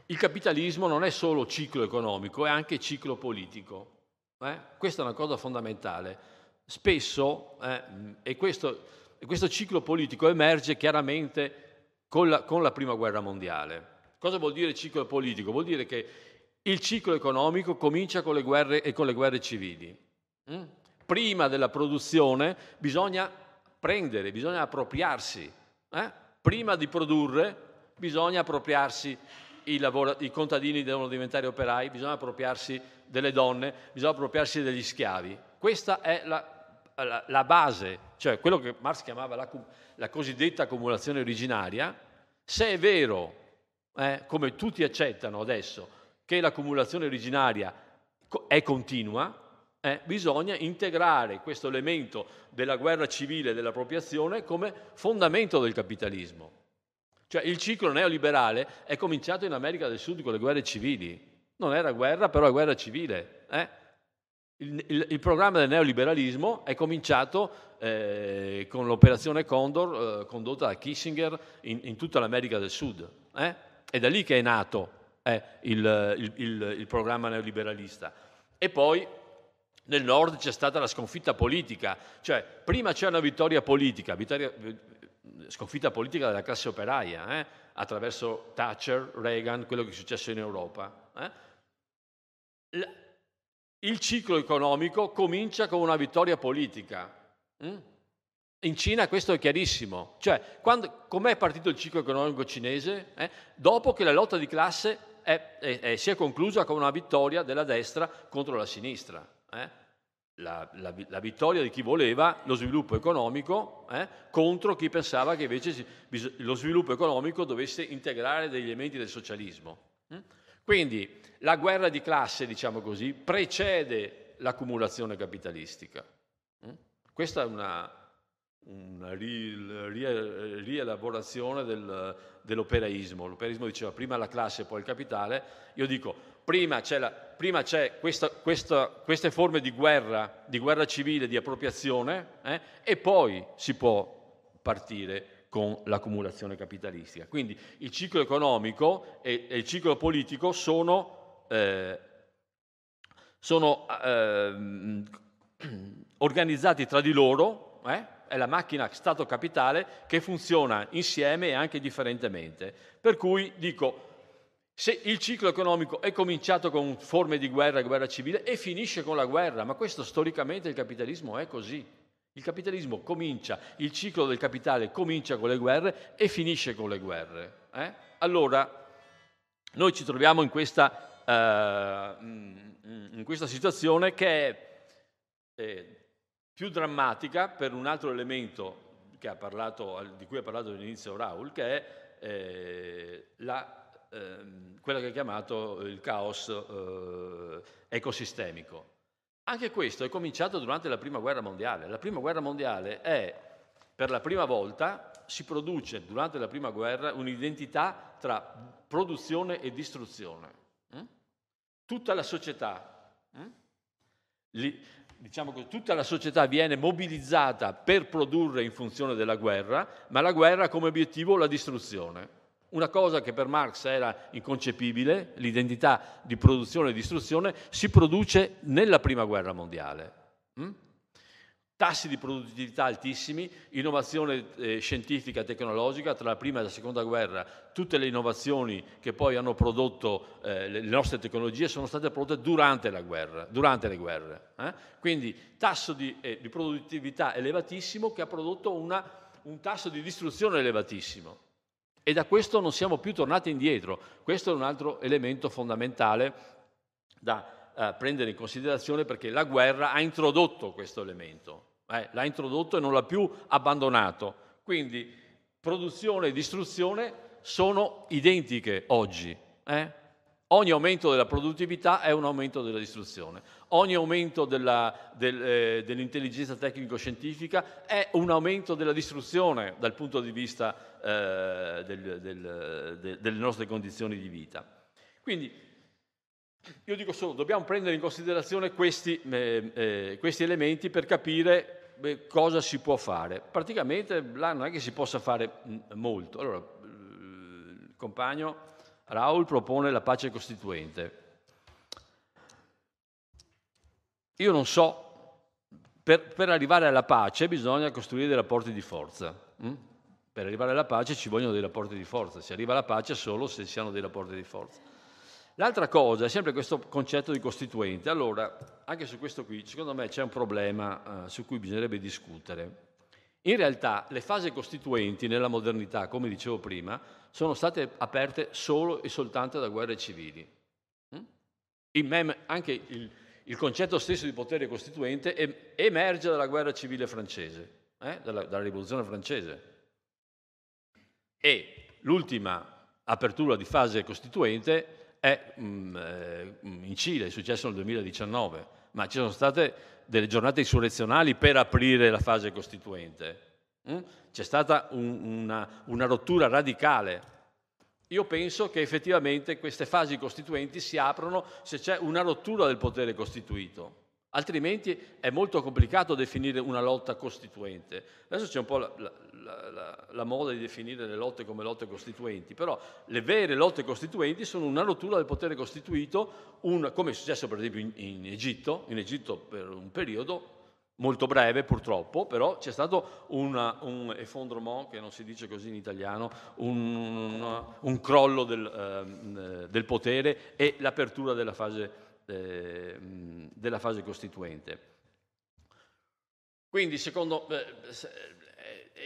il capitalismo non è solo ciclo economico, è anche ciclo politico. Eh? Questa è una cosa fondamentale. Spesso, eh, e questo e questo ciclo politico emerge chiaramente con la, con la prima guerra mondiale. Cosa vuol dire ciclo politico? Vuol dire che il ciclo economico comincia con le guerre e con le guerre civili. Mm? Prima della produzione bisogna prendere, bisogna appropriarsi. Eh? Prima di produrre bisogna appropriarsi, i, lavora- i contadini devono diventare operai, bisogna appropriarsi delle donne, bisogna appropriarsi degli schiavi. Questa è la la, la base, cioè quello che Marx chiamava la, la, cosiddetta accumulazione originaria, se è vero, eh, come tutti accettano adesso, che l'accumulazione originaria è continua, eh, bisogna integrare questo elemento della guerra civile e dell'appropriazione come fondamento del capitalismo. Cioè il ciclo neoliberale è cominciato in America del Sud con le guerre civili. Non era guerra, però è guerra civile. Eh? Il, il, il, programma del neoliberalismo è cominciato eh, con l'operazione Condor eh, condotta da Kissinger in, in, tutta l'America del Sud. Eh? È da lì che è nato eh, il, il, programma neoliberalista. E poi nel nord c'è stata la sconfitta politica, cioè prima c'è una vittoria politica, vittoria, sconfitta politica della classe operaia, eh, attraverso Thatcher, Reagan, quello che è successo in Europa. Eh? il ciclo economico comincia con una vittoria politica. Mm? In Cina questo è chiarissimo. Cioè, quando, com'è partito il ciclo economico cinese? Eh? Dopo che la lotta di classe è, è, è, si è conclusa con una vittoria della destra contro la sinistra. Eh? La, la, la, vittoria di chi voleva lo sviluppo economico eh? contro chi pensava che invece lo sviluppo economico dovesse integrare degli elementi del socialismo. Mm? Quindi la guerra di classe, diciamo così, precede l'accumulazione capitalistica. Mm? Questa è una, una rielaborazione del, dell'operaismo. L'operaismo diceva prima la classe, poi il capitale. Io dico, prima c'è, la, prima c'è questa, questa, queste forme di guerra, di guerra civile, di appropriazione, eh, e poi si può partire con l'accumulazione capitalistica. Quindi il ciclo economico e, e il ciclo politico sono, eh, sono eh, organizzati tra di loro, eh? È la macchina Stato-capitale che funziona insieme e anche differentemente. Per cui dico, se il ciclo economico è cominciato con forme di guerra, guerra civile, e finisce con la guerra, ma questo storicamente il capitalismo è così. Il capitalismo comincia, il ciclo del capitale comincia con le guerre e finisce con le guerre. Eh? Allora, noi ci troviamo in questa, uh, in questa situazione che è eh, più drammatica per un altro elemento parlato, di cui ha parlato all'inizio Raul, che è eh, la, ehm, quello che ha chiamato il caos eh, ecosistemico. Anche questo è cominciato durante la Prima Guerra Mondiale. La Prima Guerra Mondiale è, per la prima volta, si produce durante la Prima Guerra un'identità tra produzione e distruzione. Mm? Tutta la società, mm? Diciamo così, tutta la società viene mobilizzata per produrre in funzione della guerra, ma la guerra ha come obiettivo la distruzione. Una cosa che per Marx era inconcepibile, l'identità di produzione e distruzione, si produce nella prima guerra mondiale. Tassi di produttività altissimi, innovazione eh, scientifica e tecnologica tra la prima e la seconda guerra, tutte le innovazioni che poi hanno prodotto eh, le nostre tecnologie sono state prodotte durante la guerra, durante le guerre. Eh? Quindi tasso di, eh, di, produttività elevatissimo che ha prodotto una, un tasso di distruzione elevatissimo. E da questo non siamo più tornati indietro. Questo è un altro elemento fondamentale da eh, prendere in considerazione perché la guerra ha introdotto questo elemento. Eh, l'ha introdotto e non l'ha più abbandonato. Quindi produzione e distruzione sono identiche oggi. Eh? Ogni aumento della produttività è un aumento della distruzione. Ogni aumento della, del, eh, dell'intelligenza tecnico-scientifica è un aumento della distruzione dal punto di vista eh, del, del, de, delle nostre condizioni di vita. Quindi io dico solo, dobbiamo prendere in considerazione questi, eh, eh questi elementi per capire beh, cosa si può fare. Praticamente là non è che si possa fare molto. Allora, il compagno Raul propone la pace costituente. Io non so, per, per arrivare alla pace bisogna costruire dei rapporti di forza. Hm? Per arrivare alla pace ci vogliono dei rapporti di forza, si arriva alla pace solo se si hanno dei rapporti di forza. L'altra cosa è sempre questo concetto di costituente. Allora, anche su questo qui, secondo me c'è un problema eh, su cui bisognerebbe discutere. In realtà le fasi costituenti nella modernità, come dicevo prima, sono state aperte solo e soltanto da guerre civili. Mm? anche il, il, concetto stesso di potere costituente emerge dalla guerra civile francese, eh? dalla, dalla rivoluzione francese. E l'ultima apertura di fase costituente è mm, eh, in Cile, è successo nel 2019, ma ci sono state delle giornate insurrezionali per aprire la fase costituente. Mm? C'è stata un, una, una rottura radicale. Io penso che effettivamente queste fasi costituenti si aprono se c'è una rottura del potere costituito. Altrimenti è molto complicato definire una lotta costituente. Adesso c'è un po' la, la, la, la, moda di definire le lotte come lotte costituenti, però le vere lotte costituenti sono una rottura del potere costituito, un, come è successo per esempio in, in, Egitto, in Egitto per un periodo molto breve purtroppo, però c'è stato una, un effondrement, che non si dice così in italiano, un, un crollo del, eh, del potere e l'apertura della fase costituente eh, della fase costituente. Quindi, secondo eh,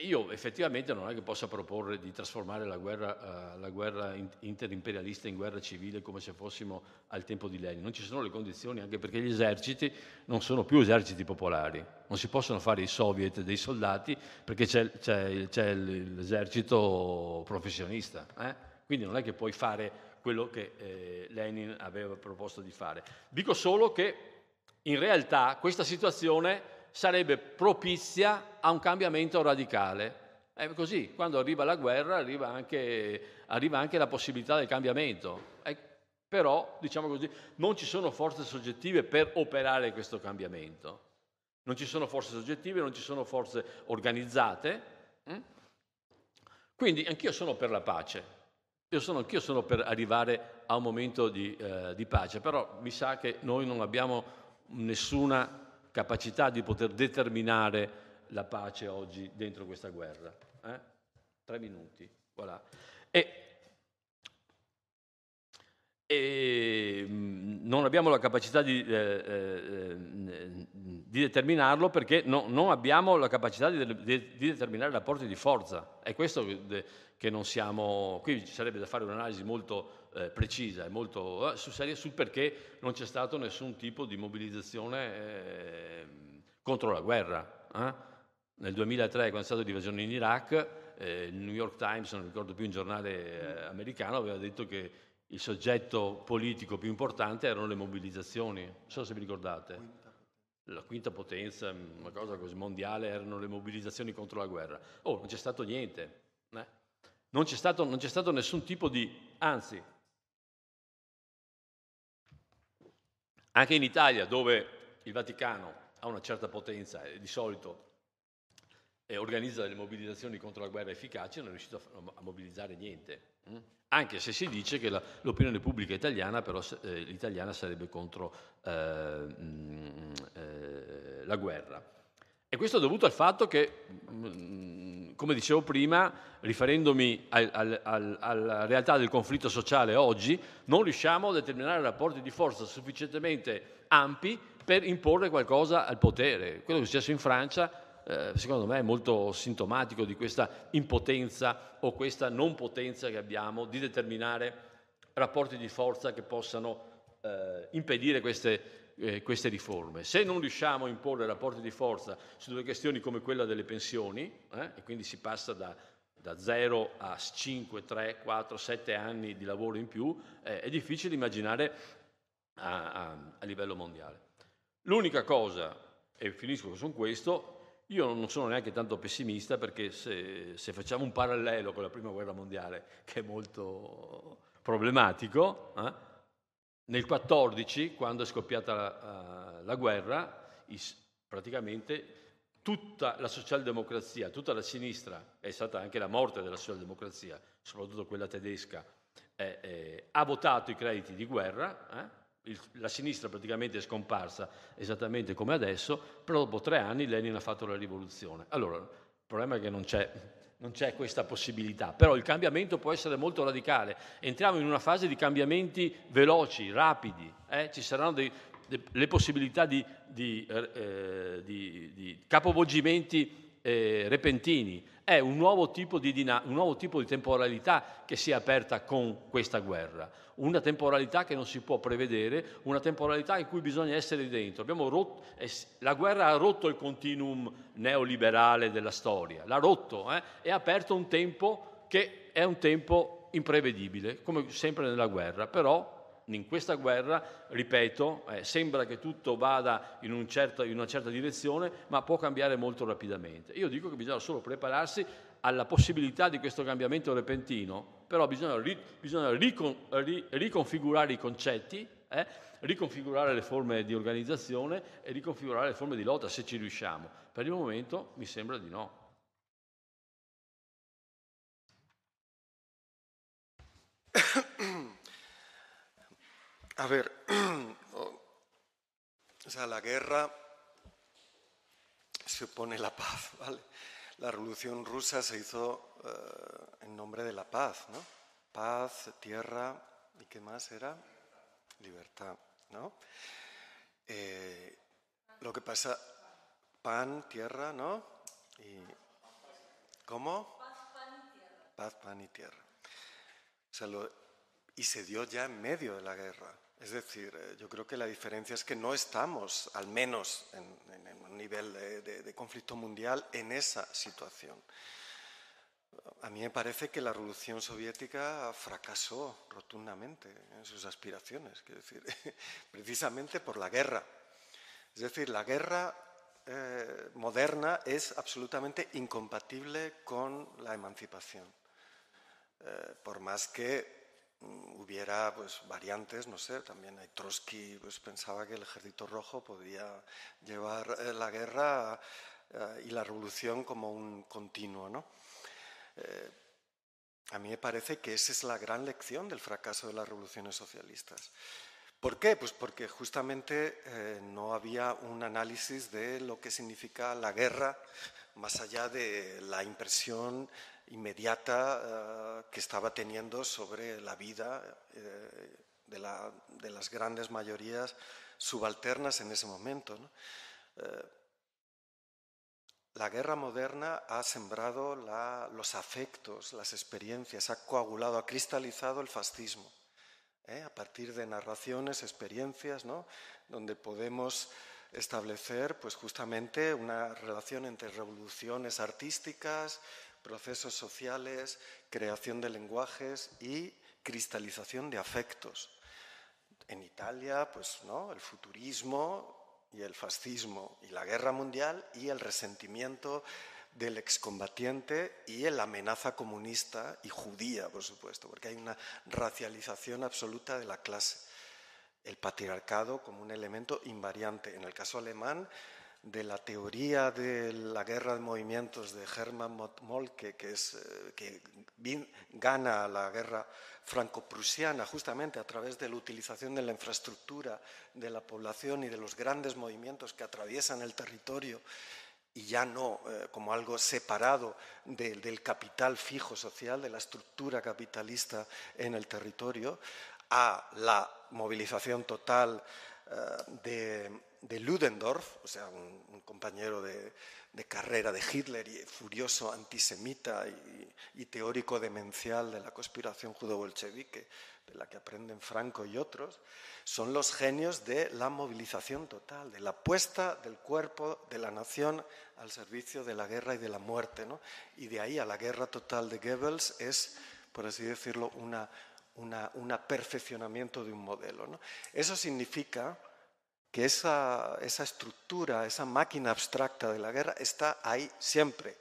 io effettivamente non è che possa proporre di trasformare la guerra, uh, la guerra interimperialista in guerra civile come se fossimo al tempo di Lenin. Non ci sono le condizioni, anche perché gli eserciti non sono più eserciti popolari. Non si possono fare i soviet dei soldati perché c'è, c'è, c'è l'esercito professionista. Eh? Quindi non è che puoi fare quello che eh, Lenin aveva proposto di fare. Dico solo che in realtà questa situazione sarebbe propizia a un cambiamento radicale. È così, quando arriva la guerra arriva anche, arriva anche la possibilità del cambiamento. Eh, però, diciamo così, non ci sono forze soggettive per operare questo cambiamento. Non ci sono forze soggettive, non ci sono forze organizzate. Hm? Quindi anch'io sono per la pace, io sono, anch'io sono per arrivare a un momento di, eh, di, pace, però mi sa che noi non abbiamo nessuna capacità di poter determinare la pace oggi dentro questa guerra. Eh? Tre minuti, voilà. E, e non abbiamo la capacità di, eh, eh, di determinarlo perché no, non abbiamo la capacità di, di, di, determinare rapporti di forza. È questo che non siamo... Qui ci sarebbe da fare un'analisi molto eh, precisa e molto eh, seria sul perché non c'è stato nessun tipo di mobilitazione eh, contro la guerra. Eh. Nel 2003, quando è stata l'invasione in Iraq, eh, il New York Times, non ricordo più un giornale americano, aveva detto che il soggetto politico più importante erano le mobilizzazioni. Non so se vi ricordate. la quinta potenza, una cosa così mondiale, erano le mobilizzazioni contro la guerra. Oh, non c'è stato niente. Eh? Non, c'è stato, non c'è stato nessun tipo di... Anzi, anche in Italia, dove il Vaticano ha una certa potenza e di solito e organizza delle mobilizzazioni contro la guerra efficaci, non è riuscito a, a mobilizzare niente. Hm? Anche se si dice che la, l'opinione pubblica italiana, però eh, l'italiana sarebbe contro eh, mh, eh, la guerra. E questo è dovuto al fatto che, mh, come dicevo prima, riferendomi al, al, al, alla realtà del conflitto sociale oggi, non riusciamo a determinare rapporti di forza sufficientemente ampi per imporre qualcosa al potere. Quello che è successo in Francia eh, secondo me è molto sintomatico di questa impotenza o questa non potenza che abbiamo di determinare rapporti di forza che possano eh, impedire queste, eh, queste, riforme. Se non riusciamo a imporre rapporti di forza su delle questioni come quella delle pensioni, eh, e quindi si passa da, da 0 a 5, 3, 4, 7 anni di lavoro in più, eh, è difficile immaginare a, a, a livello mondiale. L'unica cosa, e finisco con questo, io non sono neanche tanto pessimista perché se, se, facciamo un parallelo con la prima guerra mondiale, che è molto problematico, eh, nel 14, quando è scoppiata la, uh, la guerra, is, praticamente tutta la socialdemocrazia, tutta la sinistra, è stata anche la morte della socialdemocrazia, soprattutto quella tedesca, eh, eh, ha votato i crediti di guerra, eh, il, la sinistra praticamente è scomparsa esattamente come adesso, però dopo tre anni Lenin ha fatto la rivoluzione. Allora, il problema è che non c'è, non c'è questa possibilità, però il cambiamento può essere molto radicale. Entriamo in una fase di cambiamenti veloci, rapidi, eh? ci saranno dei, de, le possibilità di, di, eh, di, di capovolgimenti eh, repentini. È un nuovo, dina- un nuovo tipo di temporalità che si è aperta con questa guerra una temporalità che non si può prevedere, una temporalità in cui bisogna essere dentro. Rotto, eh, la guerra ha rotto il continuum neoliberale della storia, l'ha rotto eh, e ha aperto un tempo che è un tempo imprevedibile, come sempre nella guerra, però in questa guerra, ripeto, eh, sembra che tutto vada in, un certo, in, una certa direzione, ma può cambiare molto rapidamente. Io dico che bisogna solo prepararsi alla possibilità di questo cambiamento repentino, però bisogna, ri, bisogna ricon, ri, riconfigurare i concetti, eh, riconfigurare le forme di organizzazione e riconfigurare le forme di lotta se ci riusciamo. Per il momento mi sembra di no. *coughs* A ver, *clears throat* o sea, la guerra se opone la paz, *laughs* ¿vale? La revolución rusa se hizo eh, en nombre de la paz, ¿no? Paz, tierra, ¿y qué más era? Libertad, ¿no? Eh, lo que pasa, pan, tierra, ¿no? Y, ¿Cómo? Paz, pan y tierra. Paz, pan y tierra. O sea, y se dio ya en medio de la guerra. Es decir, eh, yo creo que la diferencia es que no estamos, al menos en, un nivel de, conflicto mundial, en esa situación. A mí me parece que la revolución soviética fracasó rotundamente en sus aspiraciones, decir, *laughs* precisamente por la guerra. Es decir, la guerra eh, moderna es absolutamente incompatible con la emancipación. Eh, por más que hubiera pues, variantes, no sé, también hay Trotsky pues, pensaba que el ejército rojo podía llevar eh, la guerra eh, y la revolución como un continuo. ¿no? Eh, a mí me parece que esa es la gran lección del fracaso de las revoluciones socialistas. ¿Por qué? Pues porque justamente no había un análisis de lo que significa la guerra más allá de la impresión inmediata eh, que estaba teniendo sobre la vida eh, de, las grandes mayorías subalternas en ese momento. Eh, la guerra moderna ha sembrado los afectos, las experiencias, ha coagulado, ha cristalizado el fascismo. a partir de narraciones, experiencias, donde podemos establecer pues, justamente una relación entre revoluciones artísticas, procesos sociales, creación de lenguajes y cristalización de afectos. En Italia, pues, ¿no? el futurismo y el fascismo y la guerra mundial y el resentimiento del excombatiente y la amenaza comunista y judía, por supuesto, porque hay una racialización absoluta de la clase. El patriarcado como un elemento invariante. En el caso alemán, de la teoría de la guerra de movimientos de Hermann Moltke, que, eh, que gana la guerra franco-prusiana justamente a través de la utilización de la infraestructura de la población y de los grandes movimientos que atraviesan el territorio y ya no eh, como algo separado del capital fijo social, de la estructura capitalista en el territorio, a la movilización total eh, de de Ludendorff, o sea, un, compañero de, carrera de Hitler y furioso antisemita y, teórico demencial de la conspiración judo-bolchevique, de la que aprenden Franco y otros, son los genios de la movilización total, de la puesta del cuerpo de la nación al servicio de la guerra y de la muerte. Y de ahí a la guerra total de Goebbels es, por así decirlo, un perfeccionamiento de un modelo. Eso significa que esa, estructura, esa máquina abstracta de la guerra está ahí siempre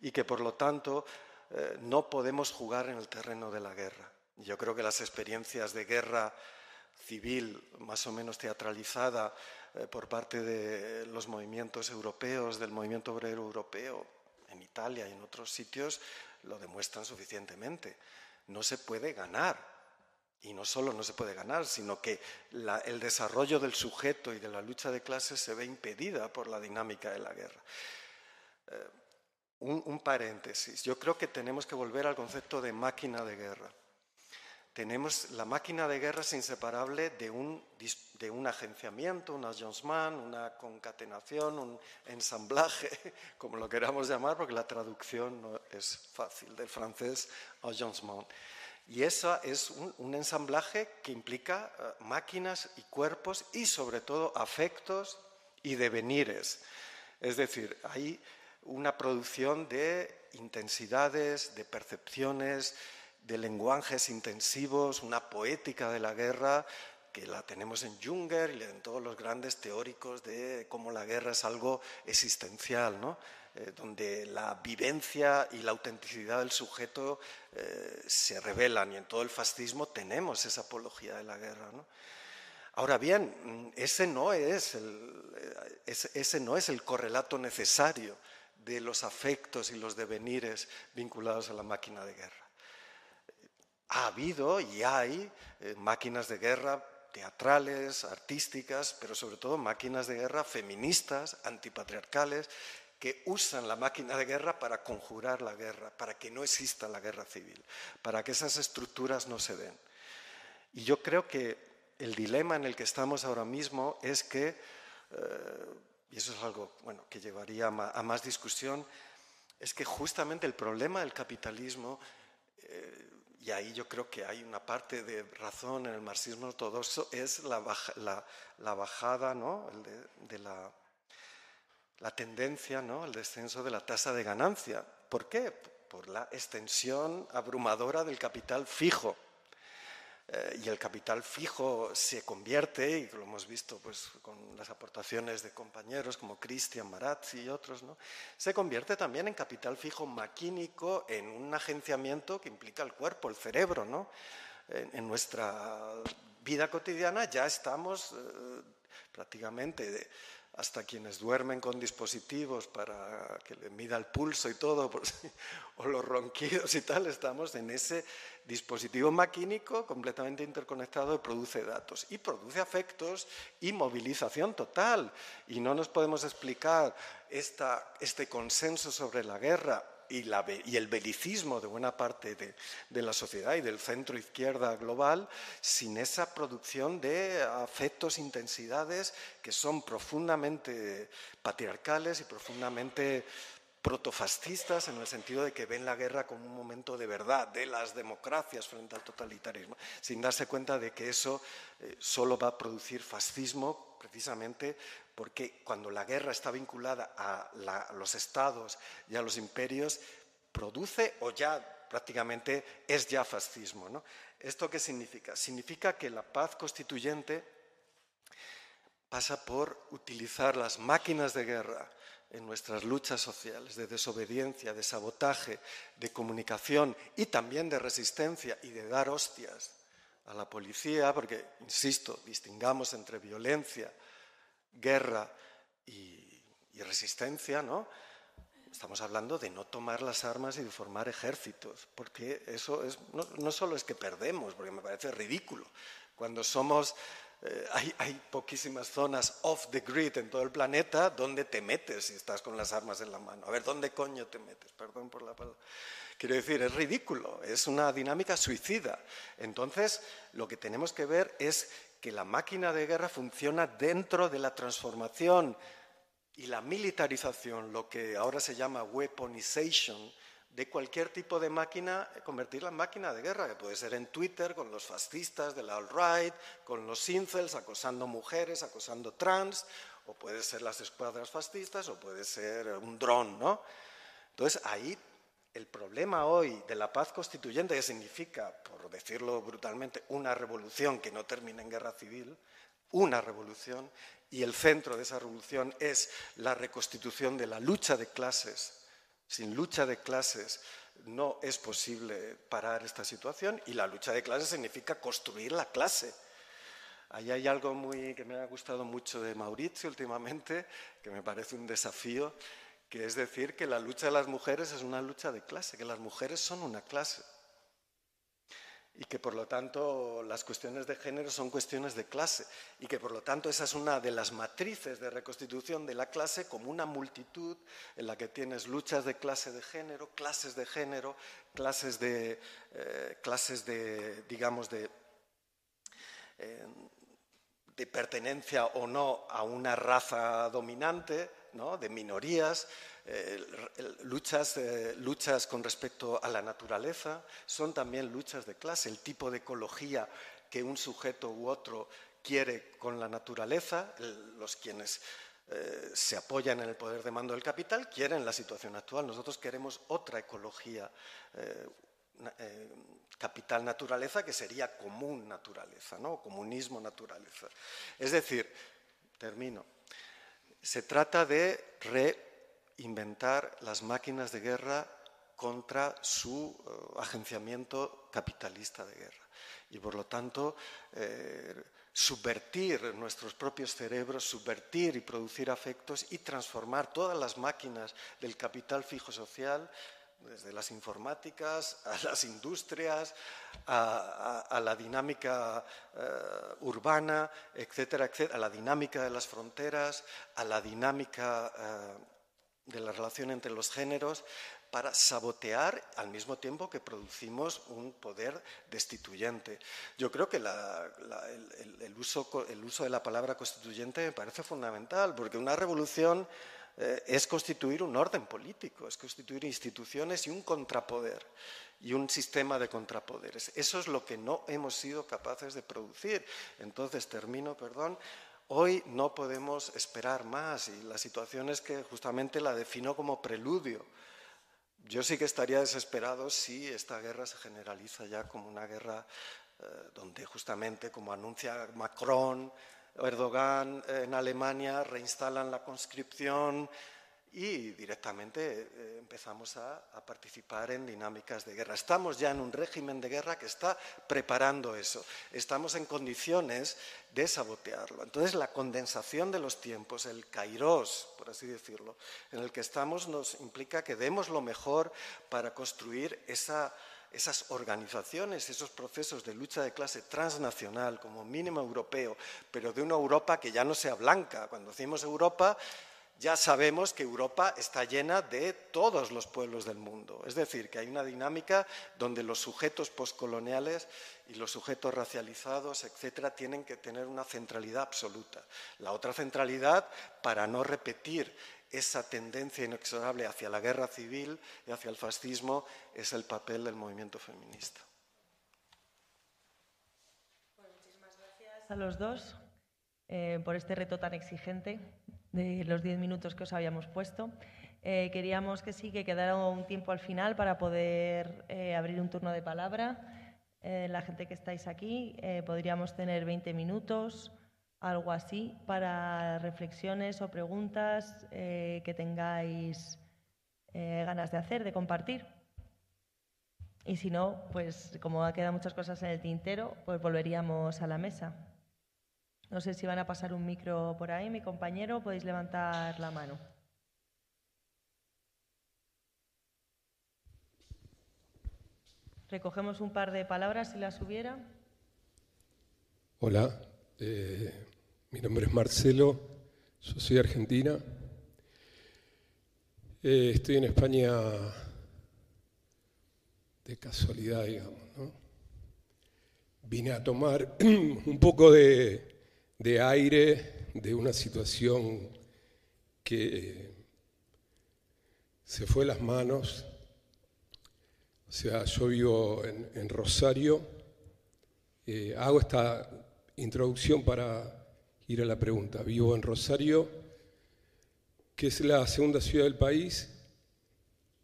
y que por lo tanto eh, no podemos jugar en el terreno de la guerra. Yo creo que las experiencias de guerra civil más o menos teatralizada eh, por parte de los movimientos europeos, del movimiento obrero europeo, en Italia y en otros sitios, lo demuestran suficientemente. No se puede ganar y no solo no se puede ganar, sino que el desarrollo del sujeto y de la lucha de clases se ve impedida por la dinámica de la guerra. Eh, un, paréntesis. Yo creo que tenemos que volver al concepto de máquina de guerra. Tenemos la máquina de guerra es inseparable de un, de un agenciamiento, un agencement, una concatenación, un ensamblaje, *laughs* como lo queramos llamar, porque la traducción no es fácil, del francés agencement. Y eso es un, ensamblaje que implica eh, máquinas y cuerpos y sobre todo afectos y devenires. Es decir, hay una producción de intensidades, de percepciones, de lenguajes intensivos, una poética de la guerra que la tenemos en Junger y en todos los grandes teóricos de cómo la guerra es algo existencial, ¿no? Eh, donde la vivencia y la autenticidad del sujeto eh, se revelan y en todo el fascismo tenemos esa apología de la guerra. Ahora bien, ese no, es el, eh, ese no es el correlato necesario de los afectos y los devenires vinculados a la máquina de guerra. Ha habido y hay máquinas de guerra teatrales, artísticas, pero sobre todo máquinas de guerra feministas, antipatriarcales, que usan la máquina de guerra para conjurar la guerra, para que no exista la guerra civil, para que esas estructuras no se den. Y yo creo que el dilema en el que estamos ahora mismo es que, eh, y eso es algo bueno, que llevaría a más discusión, es que justamente el problema del capitalismo, eh, y ahí yo creo que hay una parte de razón en el marxismo ortodoxo, es la, bajada ¿no? de la la tendencia, ¿no? el descenso de la tasa de ganancia. ¿Por qué? Por la extensión abrumadora del capital fijo. Eh, y el capital fijo se convierte, y lo hemos visto pues, con las aportaciones de compañeros como Cristian Marazzi y otros, ¿no? se convierte también en capital fijo maquínico, en un agenciamiento que implica el cuerpo, el cerebro. ¿no? En, nuestra vida cotidiana ya estamos eh, prácticamente hasta quienes duermen con dispositivos para que le mida el pulso y todo, *laughs* o los ronquidos y tal, estamos en ese dispositivo maquínico completamente interconectado que produce datos y produce afectos y movilización total. Y no nos podemos explicar este consenso sobre la guerra y, el belicismo de buena parte de, la sociedad y del centro izquierda global sin esa producción de afectos, intensidades que son profundamente patriarcales y profundamente protofascistas en el sentido de que ven la guerra como un momento de verdad de las democracias frente al totalitarismo, sin darse cuenta de que eso eh, solo va a producir fascismo precisamente porque cuando la guerra está vinculada a, los estados y a los imperios, produce o ya prácticamente es ya fascismo. ¿Esto qué significa? Significa que la paz constituyente pasa por utilizar las máquinas de guerra en nuestras luchas sociales de desobediencia, de sabotaje, de comunicación y también de resistencia y de dar hostias a la policía, porque, insisto, distingamos entre violencia, guerra y, resistencia, ¿no? Estamos hablando de no tomar las armas y de formar ejércitos, porque eso es, no, solo es que perdemos, porque me parece ridículo, cuando somos eh, hay, poquísimas zonas off the grid en todo el planeta donde te metes si estás con las armas en la mano. A ver, ¿dónde coño te metes? Perdón por la palabra. Quiero decir, es ridículo, es una dinámica suicida. Entonces, lo que tenemos que ver es que la máquina de guerra funciona dentro de la transformación y la militarización, lo que ahora se llama weaponization, de cualquier tipo de máquina, convertirla en máquina de guerra, que puede ser en Twitter con los fascistas de la alt-right, con los incels acosando mujeres, acosando trans, o puede ser las escuadras fascistas, o puede ser un dron, ¿no? Entonces ahí el problema hoy de la paz constituyente, que significa, por decirlo brutalmente, una revolución que no termine en guerra civil, una revolución, y el centro de esa revolución es la reconstitución de la lucha de clases sin lucha de clases no es posible parar esta situación y la lucha de clases significa construir la clase. Ahí hay algo muy que me ha gustado mucho de Mauricio últimamente, que me parece un desafío, que es decir que la lucha de las mujeres es una lucha de clase, que las mujeres son una clase. Y que por lo tanto las cuestiones de género son cuestiones de clase. Y que por lo tanto esa es una de las matrices de reconstitución de la clase como una multitud en la que tienes luchas de clase de género, clases de género, clases de, eh, clases de digamos, de, eh, de pertenencia o no a una raza dominante, ¿no? de minorías, eh, luchas, luchas con respecto a la naturaleza, son también luchas de clase, el tipo de ecología que un sujeto u otro quiere con la naturaleza, los quienes eh, se apoyan en el poder de mando del capital quieren la situación actual. Nosotros queremos otra ecología, eh, capital naturaleza, que sería común naturaleza, ¿no? comunismo naturaleza. Es decir, termino, se trata de re inventar las máquinas de guerra contra su eh, agenciamiento capitalista de guerra. Y por lo tanto, eh, subvertir nuestros propios cerebros, subvertir y producir afectos y transformar todas las máquinas del capital fijo social, desde las informáticas *laughs* a las industrias, a, la dinámica eh, urbana, etcétera, etcétera, a la dinámica de las fronteras, a la dinámica de la relación entre los géneros para sabotear al mismo tiempo que producimos un poder destituyente. Yo creo que el, uso, el, uso, de la palabra constituyente me parece fundamental, porque una revolución eh, es constituir un orden político, es constituir instituciones y un contrapoder y un sistema de contrapoderes. Eso es lo que no hemos sido capaces de producir. Entonces, termino, perdón, Hoy no podemos esperar más y la situación es que justamente la defino como preludio. Yo sí que estaría desesperado si esta guerra se generaliza ya como una guerra eh, donde justamente, como anuncia Macron, Erdogan en Alemania, reinstalan la conscripción, y directamente eh, empezamos a, participar en dinámicas de guerra. Estamos ya en un régimen de guerra que está preparando eso. Estamos en condiciones de sabotearlo. Entonces, la condensación de los tiempos, el kairos, por así decirlo, en el que estamos nos implica que demos lo mejor para construir esas organizaciones, esos procesos de lucha de clase transnacional, como mínimo europeo, pero de una Europa que ya no sea blanca. Cuando decimos Europa, ya sabemos que Europa está llena de todos los pueblos del mundo. Es decir, que hay una dinámica donde los sujetos postcoloniales y los sujetos racializados, etcétera, tienen que tener una centralidad absoluta. La otra centralidad, para no repetir esa tendencia inexorable hacia la guerra civil y hacia el fascismo, es el papel del movimiento feminista. muchísimas gracias a los dos eh, por este reto tan exigente de los diez minutos que os habíamos puesto. Eh, queríamos que sí, que quedara un tiempo al final para poder eh, abrir un turno de palabra. La gente que estáis aquí, podríamos tener 20 minutos algo así para reflexiones o preguntas eh, que tengáis eh, ganas de hacer, de compartir. Y si no, pues como ha quedado muchas cosas en el tintero, pues volveríamos a la mesa. No sé si van a pasar un micro por ahí, mi compañero, podéis levantar la mano. Recogemos un par de palabras si las hubiera. Hola, eh, mi nombre es Marcelo, yo soy argentina. Eh, estoy en España de casualidad, digamos. ¿no? Vine a tomar *clears throat* un poco de, de aire de una situación que se fue las manos. O sea, yo vivo en, Rosario. Eh, hago esta introducción para ir a la pregunta. Vivo en Rosario, que es la segunda ciudad del país,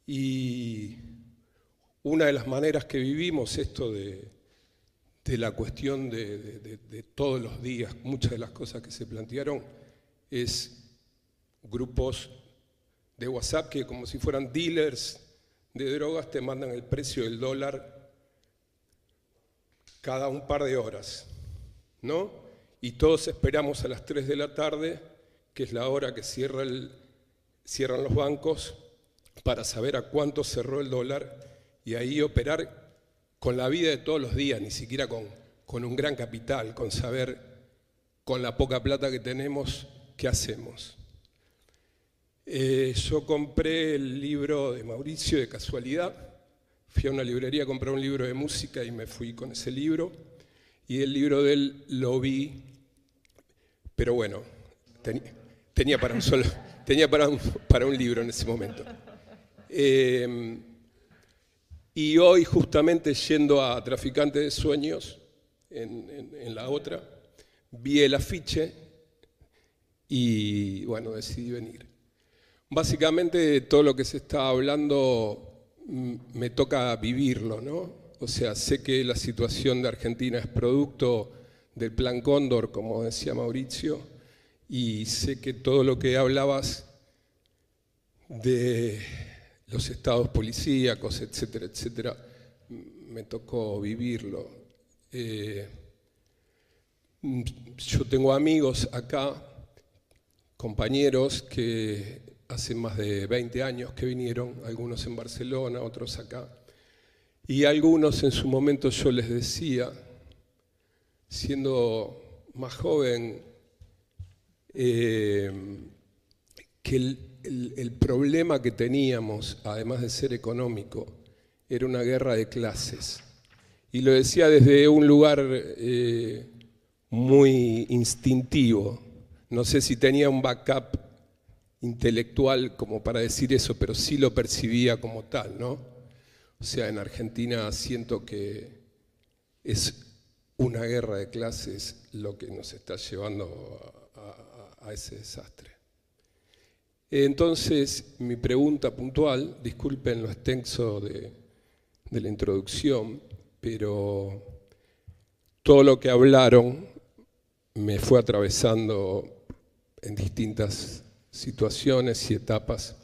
y una de las maneras que vivimos esto de, la cuestión de, todos los días, muchas de las cosas que se plantearon, es grupos de WhatsApp que como si fueran dealers de drogas te mandan el precio del dólar cada un par de horas, ¿no? Y todos esperamos a las 3 de la tarde, que es la hora que cierra cierran los bancos, para saber a cuánto cerró el dólar y ahí operar con la vida de todos los días, ni siquiera con, con un gran capital, con saber con la poca plata que tenemos qué hacemos. Eh, yo compré el libro de Mauricio de casualidad, fui a una librería a comprar un libro de música y me fui con ese libro y el libro de él lo vi, pero bueno, tenía para un solo, *laughs* tenía para para un libro en ese momento. Em, y hoy justamente yendo a Traficante de Sueños, en, en la otra, vi el afiche y bueno, decidí venir. Básicamente todo lo que se está hablando me toca vivirlo, ¿no? O sea, sé que la situación de Argentina es producto del plan Cóndor, como decía Mauricio, y sé que todo lo que hablabas de los estados policíacos, etcétera, etcétera, me tocó vivirlo. Eh, yo tengo amigos acá, compañeros que hace más de 20 años que vinieron, algunos en Barcelona, otros acá, y algunos en su momento yo les decía, siendo más joven, eh, que el, problema que teníamos, además de ser económico, era una guerra de clases. Y lo decía desde un lugar eh, muy instintivo. No sé si tenía un backup intelectual como para decir eso, pero sí lo percibía como tal, ¿no? O sea, en Argentina siento que es una guerra de clases lo que nos está llevando a, ese desastre. Entonces, mi pregunta puntual, disculpen lo extenso de, de la introducción, pero todo lo que hablaron me fue atravesando en distintas situaciones y etapas,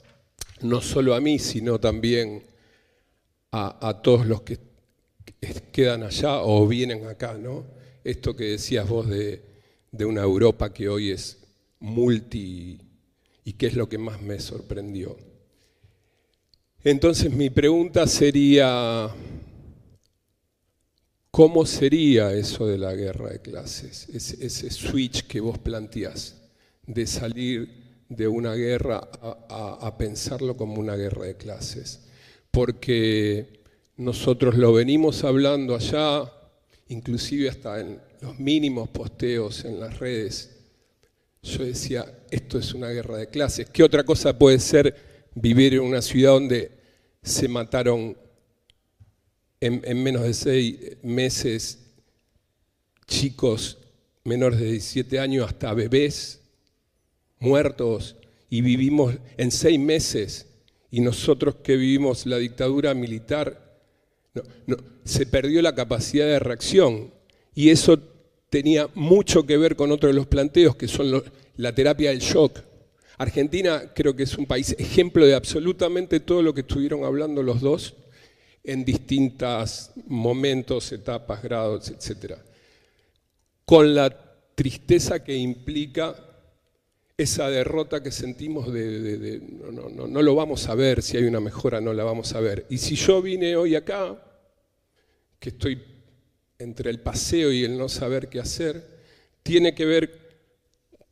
no solo a mí, sino también a, todos los que quedan allá o vienen acá, ¿no? Esto que decías vos de, una Europa que hoy es multi y qué es lo que más me sorprendió. Entonces mi pregunta sería, ¿cómo sería eso de la guerra de clases? Ese, switch que vos planteás de salir de una guerra a pensarlo como una guerra de clases porque nosotros lo venimos hablando allá, inclusive hasta en los mínimos posteos en las redes. Yo decía, esto es una guerra de clases. ¿Qué otra cosa puede ser vivir en una ciudad donde se mataron en, menos de seis meses chicos menores de 17 años hasta bebés muertos y vivimos en seis meses y nosotros que vivimos la dictadura militar, se perdió la capacidad de reacción y eso tenía mucho que ver con otro de los planteos, que son la terapia del shock. Argentina creo que es un país ejemplo de absolutamente todo lo que estuvieron hablando los dos en distintos momentos, etapas, grados, etc. Con la tristeza que implica esa derrota que sentimos de, no, no, no, lo vamos a ver, si hay una mejora no la vamos a ver. Y si yo vine hoy acá, que estoy entre el paseo y el no saber qué hacer, tiene que ver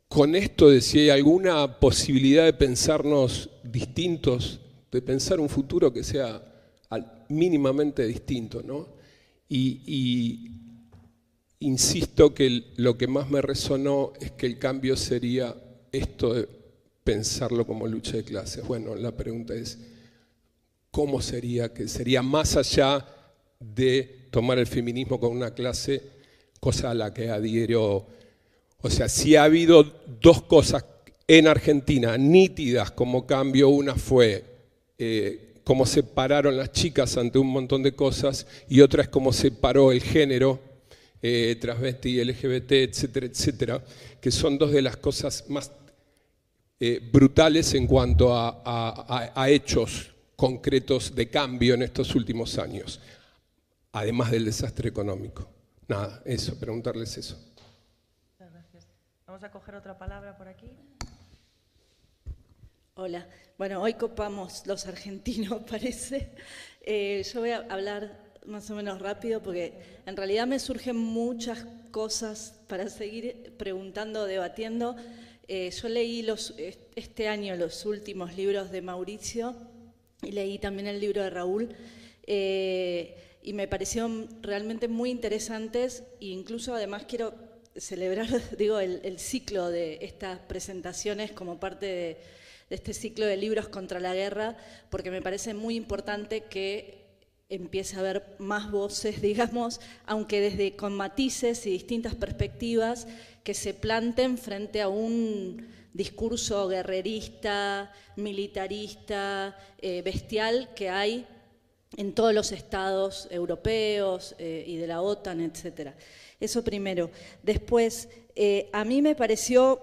con esto de si hay alguna posibilidad de pensarnos distintos, de pensar un futuro que sea mínimamente distinto. ¿no? Y, y insisto que lo que más me resonó es que el cambio sería esto de pensarlo como lucha de clases? Bueno, la pregunta es, ¿cómo sería? Que sería más allá de tomar el feminismo con una clase, cosa a la que adhiero. O sea, si ha habido dos cosas en Argentina nítidas como cambio, una fue eh, cómo se pararon las chicas ante un montón de cosas y otra es cómo se paró el género, eh, transvesti, LGBT, etcétera, etcétera, que son dos de las cosas más eh, brutales en cuanto a, hechos concretos de cambio en estos últimos años, además del desastre económico. Nada, eso, preguntarles eso. Muchas gracias. Vamos a coger otra palabra por aquí. Hola. Bueno, hoy copamos los argentinos, *laughs* parece. Eh, yo voy a hablar más o menos rápido porque en realidad me surgen muchas cosas para seguir preguntando, debatiendo. Eh, yo leí este año los últimos libros de Mauricio y leí también el libro de Raúl eh, y me parecieron realmente muy interesantes e incluso además quiero celebrar *laughs* digo, el, ciclo de estas presentaciones como parte de, de este ciclo de libros contra la guerra porque me parece muy importante que empiece a haber más voces, *laughs* digamos, aunque desde con matices y distintas perspectivas, que se planten frente a un discurso guerrerista, militarista, eh, bestial que hay en todos los estados europeos eh, y de la OTAN, etc. Eso primero. Después, eh, a mí me pareció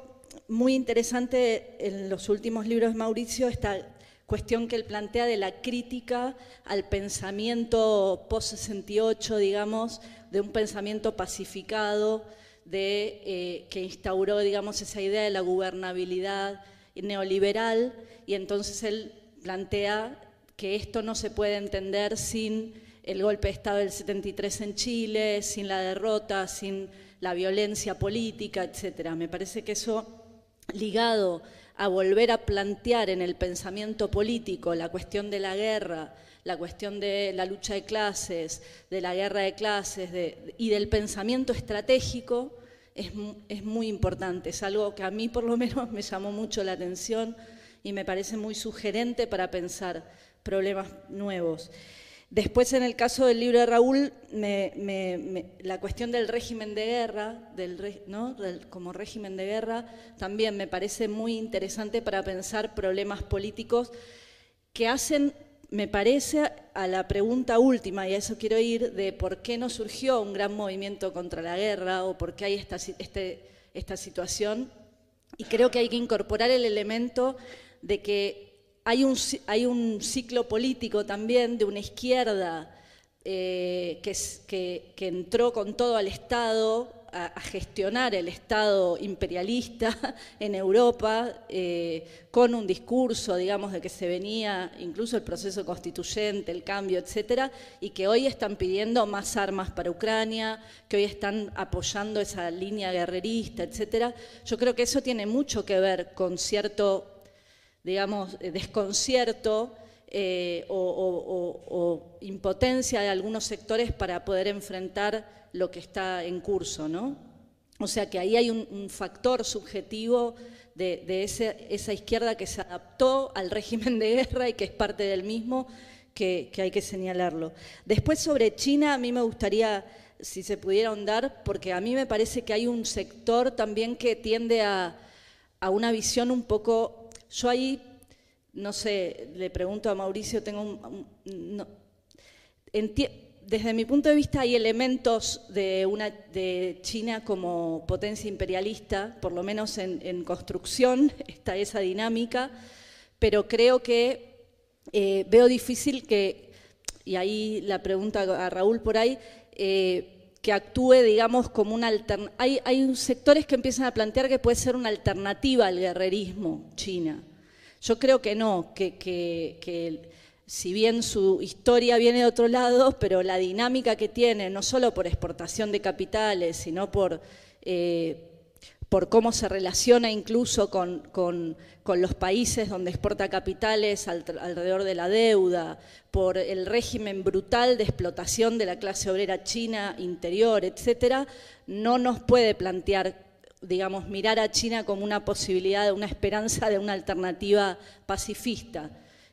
muy interesante en los últimos libros de Mauricio esta cuestión que él plantea de la crítica al pensamiento post-68, digamos, de un pensamiento pacificado, de, eh, que instauró, digamos, esa idea de la gubernabilidad neoliberal, y entonces él plantea que esto no se puede entender sin el golpe de Estado del 73 en Chile, sin la derrota, sin la violencia política, etc. Me parece que eso, ligado a volver a plantear en el pensamiento político la cuestión de la guerra, la cuestión de la lucha de clases, de la guerra de clases y del pensamiento estratégico, es, es, muy importante. Es algo que a mí por lo menos me llamó mucho la atención y me parece muy sugerente para pensar problemas nuevos. Después, en el caso del libro de Raúl, la cuestión del régimen de guerra, ¿no? como régimen de guerra, también me parece muy interesante para pensar problemas políticos que hacen, me parece, a la pregunta última, y a eso quiero ir, de por qué no surgió un gran movimiento contra la guerra o por qué hay esta, este, situación. Y creo que hay que incorporar el elemento de que hay un, hay un ciclo político también de una izquierda eh, que, que, entró con todo al Estado a, gestionar el Estado imperialista *laughs* en Europa eh, con un discurso, digamos, de que se venía incluso el proceso constituyente, el cambio, etcétera, y que hoy están pidiendo más armas para Ucrania, que hoy están apoyando esa línea guerrerista, etcétera. Yo creo que eso tiene mucho que ver con cierto digamos, eh, desconcierto eh, o, impotencia de algunos sectores para poder enfrentar lo que está en curso, ¿no? O sea que ahí hay un, factor subjetivo de, esa izquierda que se adaptó al régimen de guerra y que es parte del mismo, que, hay que señalarlo. Después sobre China, a mí me gustaría, si se pudiera ahondar, porque a mí me parece que hay un sector también que tiende a, a una visión un poco yo ahí, no sé, le pregunto a Mauricio, tengo un... desde mi punto de vista hay elementos de, una, de China como potencia imperialista, por lo menos en, construcción *laughs* está esa dinámica, pero creo que eh, veo difícil que, y ahí la pregunta a Raúl por ahí, eh, que actúe, digamos, como una alternativa. Hay, hay sectores que empiezan a plantear que puede ser una alternativa al guerrerismo China. Yo creo que no, que, si bien su historia viene de otro lado, pero la dinámica que tiene, no solo por exportación de capitales, sino por, eh, por cómo se relaciona incluso con, los países donde exporta capitales alrededor de la deuda, por el régimen brutal de explotación de la clase obrera china interior, etcétera, no nos puede plantear digamos, mirar a China como una posibilidad, una esperanza de una alternativa pacifista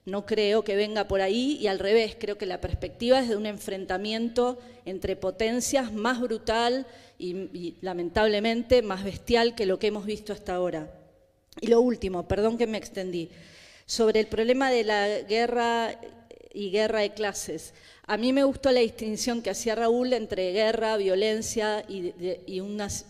no creo que venga por ahí y al revés, creo que la perspectiva es de un enfrentamiento entre potencias más brutal y, lamentablemente más bestial que lo que hemos visto hasta ahora. Y lo último, perdón que me extendí, sobre el problema de la guerra y guerra de clases. A mí me gustó la distinción que hacía Raúl entre guerra, violencia y,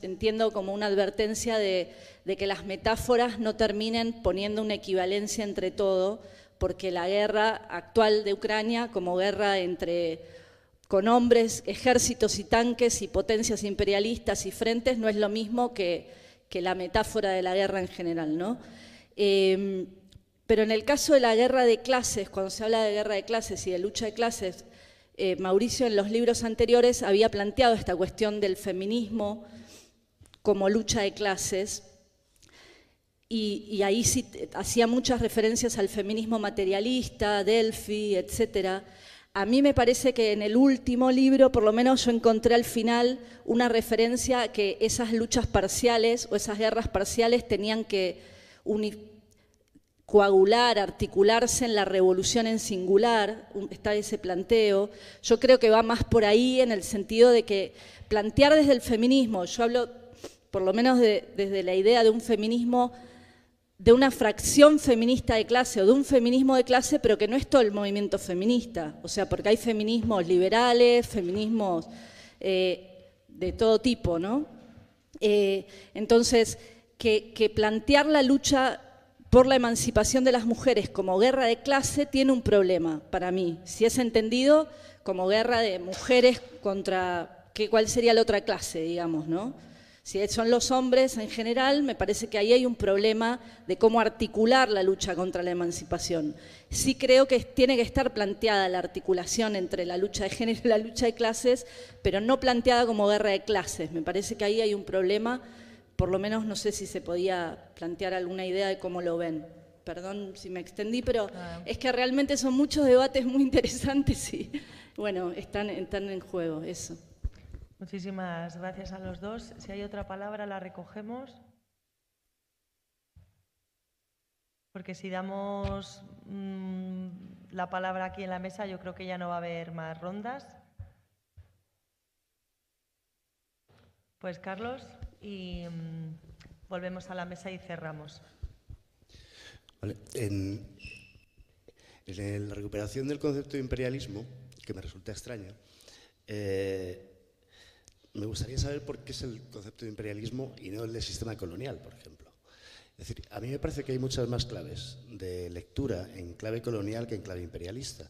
entiendo como una advertencia de que las metáforas no terminen poniendo una equivalencia entre todo, porque la guerra actual de Ucrania, como guerra entre con hombres, ejércitos y tanques y potencias imperialistas y frentes, no es lo mismo que, la metáfora de la guerra en general. ¿no? Em, pero en el caso de la guerra de clases, cuando se habla de guerra de clases y de lucha de clases, eh, Mauricio en los libros anteriores había planteado esta cuestión del feminismo como lucha de clases, y, ahí sí hacía muchas referencias al feminismo materialista, Delphi, etc. A mí me parece que en el último libro, por lo menos yo encontré al final una referencia a que esas luchas parciales o esas guerras parciales tenían que coagular, articularse en la revolución en singular, está ese planteo. Yo creo que va más por ahí en el sentido de que plantear desde el feminismo, yo hablo por lo menos desde la idea de un feminismo de una fracción feminista de clase o de un feminismo de clase, pero que no es todo el movimiento feminista. O sea, porque hay feminismos liberales, feminismos eh, de todo tipo, ¿no? Eh, entonces, que, que plantear la lucha por la emancipación de las mujeres como guerra de clase tiene un problema para mí. Si es entendido como guerra de mujeres contra, ¿cuál sería la otra clase, digamos, no? Si son los hombres en general, me parece que ahí hay un problema de cómo articular la lucha contra la emancipación. Sí creo que tiene que estar planteada la articulación entre la lucha de género y la lucha de clases, pero no planteada como guerra de clases. Me parece que ahí hay un problema, por lo menos no sé si se podía plantear alguna idea de cómo lo ven. Perdón si me extendí, pero ah. es que realmente son muchos debates muy *laughs* interesantes y, bueno, están, están en juego eso. Muchísimas gracias a los dos. Si hay otra palabra, la recogemos. Porque si damos mm, la palabra aquí en la mesa, yo creo que ya no va a haber más rondas. Pues Carlos, y mm, volvemos a la mesa y cerramos. En, la recuperación del concepto de imperialismo, que me resulta extraña, eh, me gustaría saber por qué es el concepto de imperialismo y no el de sistema colonial, por ejemplo. Es decir, a mí me parece que hay muchas más claves de lectura en clave colonial que en clave imperialista,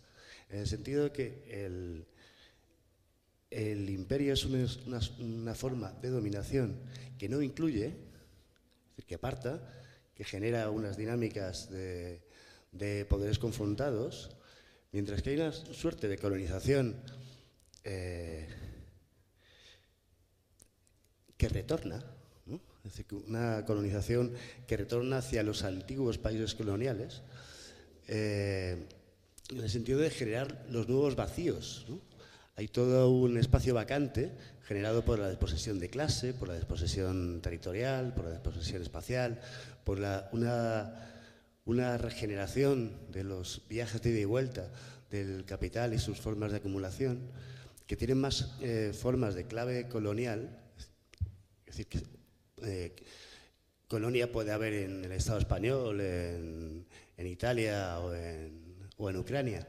en el sentido de que el, el imperio es una, forma de dominación que no incluye, es decir, que aparta, que genera unas dinámicas de, poderes confrontados, mientras que hay una suerte de colonización eh, que retorna, es decir, una colonización que retorna hacia los antiguos países coloniales, eh, en el sentido de generar los nuevos vacíos. Hay todo un espacio vacante generado por la desposesión de clase, por la desposesión territorial, por la desposesión espacial, por una, una regeneración de los viajes de ida y vuelta del capital y sus formas de acumulación, que tienen más eh, formas de clave colonial es decir, que eh, colonia puede haber en el Estado español, en, Italia o en, Ucrania.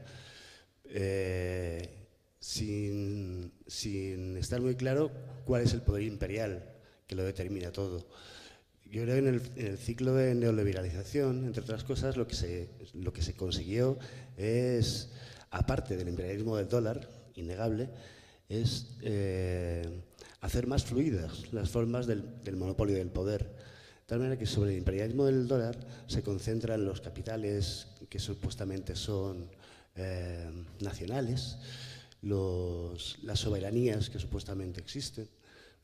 Eh, sin, sin estar muy claro cuál es el poder imperial que lo determina todo. Yo creo que en el, en el, ciclo de neoliberalización, entre otras cosas, lo que, se, lo que se consiguió es, aparte del imperialismo del dólar, innegable, es eh, hacer más fluidas las formas del, del, monopolio del poder. De tal manera que sobre el imperialismo del dólar se concentran los capitales que supuestamente son eh, nacionales, los, las soberanías que supuestamente existen.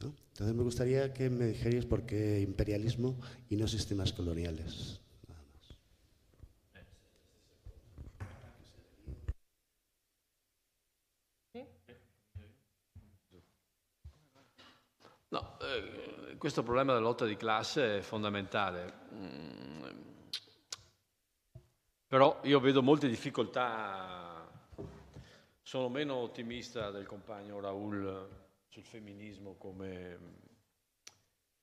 ¿no? Entonces me gustaría que me dijerais por qué imperialismo y no sistemas coloniales. No, eh, questo problema della lotta di classe è fondamentale. Mm, però io vedo molte difficoltà, sono meno ottimista del compagno Raul sul femminismo come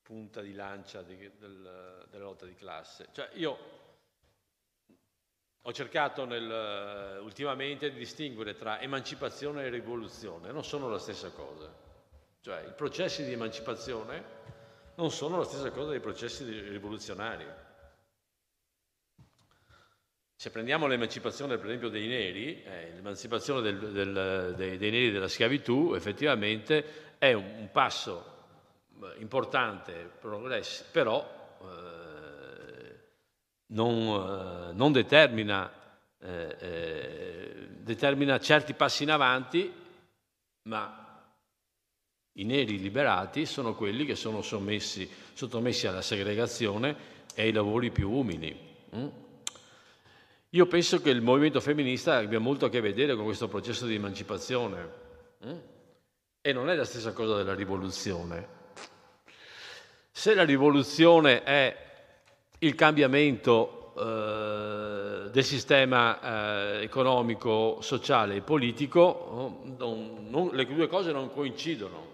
punta di lancia di, del, della lotta di classe. Cioè io ho cercato nel, ultimamente di distinguere tra emancipazione e rivoluzione, non sono la stessa cosa. Cioè i processi di emancipazione non sono la stessa cosa dei processi rivoluzionari. Se prendiamo l'emancipazione, per esempio, dei neri, eh, l'emancipazione del, del, dei, dei, neri dalla schiavitù effettivamente è un, un passo eh, importante, progresso, però eh, non, eh, non determina, eh, eh, determina certi passi in avanti, ma i neri liberati sono quelli che sono sommessi, sottomessi alla segregazione e ai lavori più umili. Mm? Io penso che il movimento femminista abbia molto a che vedere con questo processo di emancipazione mm? e non è la stessa cosa della rivoluzione. Se la rivoluzione è il cambiamento eh, del sistema eh, economico, sociale e politico, non, non, le due cose non coincidono.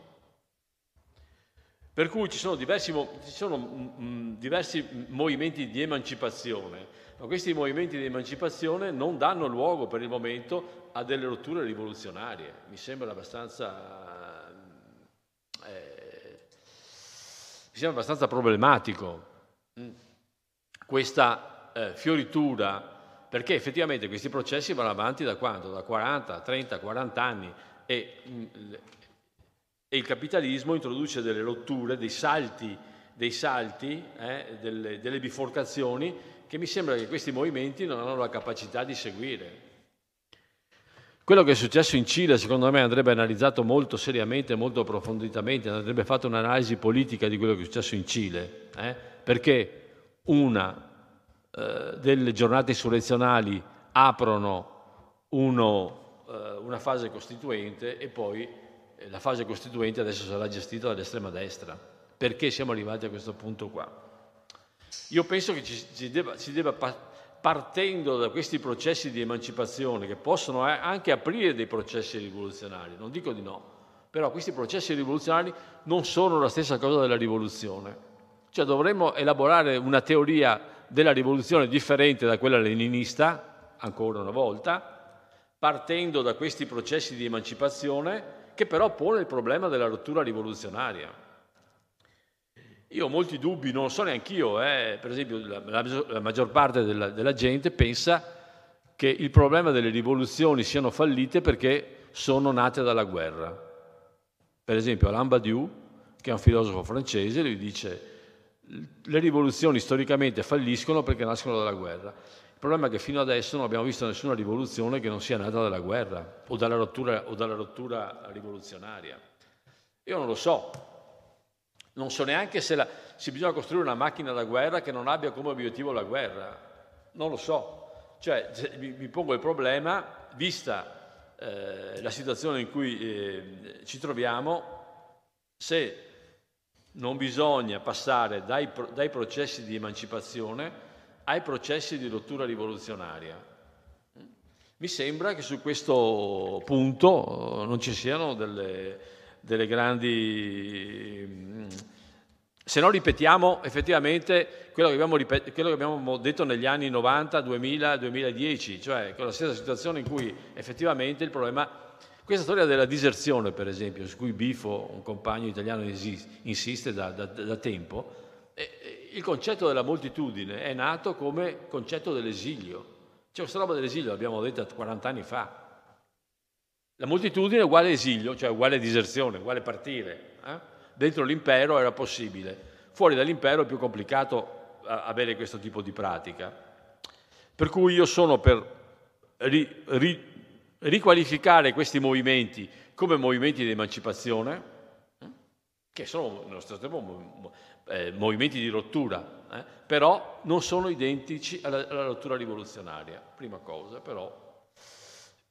Per cui ci sono diversi, ci sono, mh, diversi movimenti di emancipazione ma questi movimenti di emancipazione non danno luogo per il momento a delle rotture rivoluzionarie. Mi sembra abbastanza, eh, mi sembra abbastanza problematico mm, questa eh, fioritura, perché effettivamente questi processi vanno avanti da quando? Da 40, 30, 40 anni e, mm, e il capitalismo introduce delle rotture, dei salti, dei salti eh, delle, delle biforcazioni che mi sembra che questi movimenti non hanno la capacità di seguire. Quello che è successo in Cile, secondo me, andrebbe analizzato molto seriamente, molto approfonditamente, andrebbe fatta un'analisi politica di quello che è successo in Cile, eh? perché una eh, delle giornate insurrezionali aprono uno, eh, una fase costituente e poi eh, la fase costituente adesso sarà gestita dall'estrema destra. Perché siamo arrivati a questo punto qua? Io penso che ci, si debba, si debba partendo da questi processi di emancipazione che possono anche aprire dei processi rivoluzionari, non dico di no, però questi processi rivoluzionari non sono la stessa cosa della rivoluzione. Cioè dovremmo elaborare una teoria della rivoluzione differente da quella leninista, ancora una volta, partendo da questi processi di emancipazione che però pone il problema della rottura rivoluzionaria. Io ho molti dubbi, non lo so neanche io, eh. per esempio la, la, la maggior parte della, della, gente pensa che il problema delle rivoluzioni siano fallite perché sono nate dalla guerra. Per esempio Alain Badiou, che è un filosofo francese, lui dice le rivoluzioni storicamente falliscono perché nascono dalla guerra. Il problema è che fino adesso non abbiamo visto nessuna rivoluzione che non sia nata dalla guerra o dalla rottura, o dalla rottura rivoluzionaria. Io non lo so, non so neanche se, la, se, bisogna costruire una macchina da guerra che non abbia come obiettivo la guerra. Non lo so. Cioè, mi, mi pongo il problema, vista eh, la situazione in cui eh, ci troviamo, se non bisogna passare dai, dai processi di emancipazione ai processi di rottura rivoluzionaria. Mi sembra che su questo punto non ci siano delle, delle grandi... Mm, se no ripetiamo effettivamente quello che, abbiamo, quello che abbiamo detto negli anni 90, 2000, 2010, cioè con la stessa situazione in cui effettivamente il problema Questa storia della diserzione, per esempio, su cui Bifo, un compagno italiano, insiste da, da, da tempo, eh, il concetto della moltitudine è nato come concetto dell'esilio. Cioè questa roba dell'esilio l'abbiamo detta 40 anni fa. La moltitudine è uguale esilio, cioè uguale diserzione, uguale partire. Eh? Dentro l'impero era possibile, fuori dall'impero è più complicato avere questo tipo di pratica. Per cui io sono per ri, ri, riqualificare questi movimenti come movimenti di emancipazione, che sono nello stesso tempo eh, movimenti di rottura, eh, però non sono identici alla, alla, rottura rivoluzionaria, prima cosa, però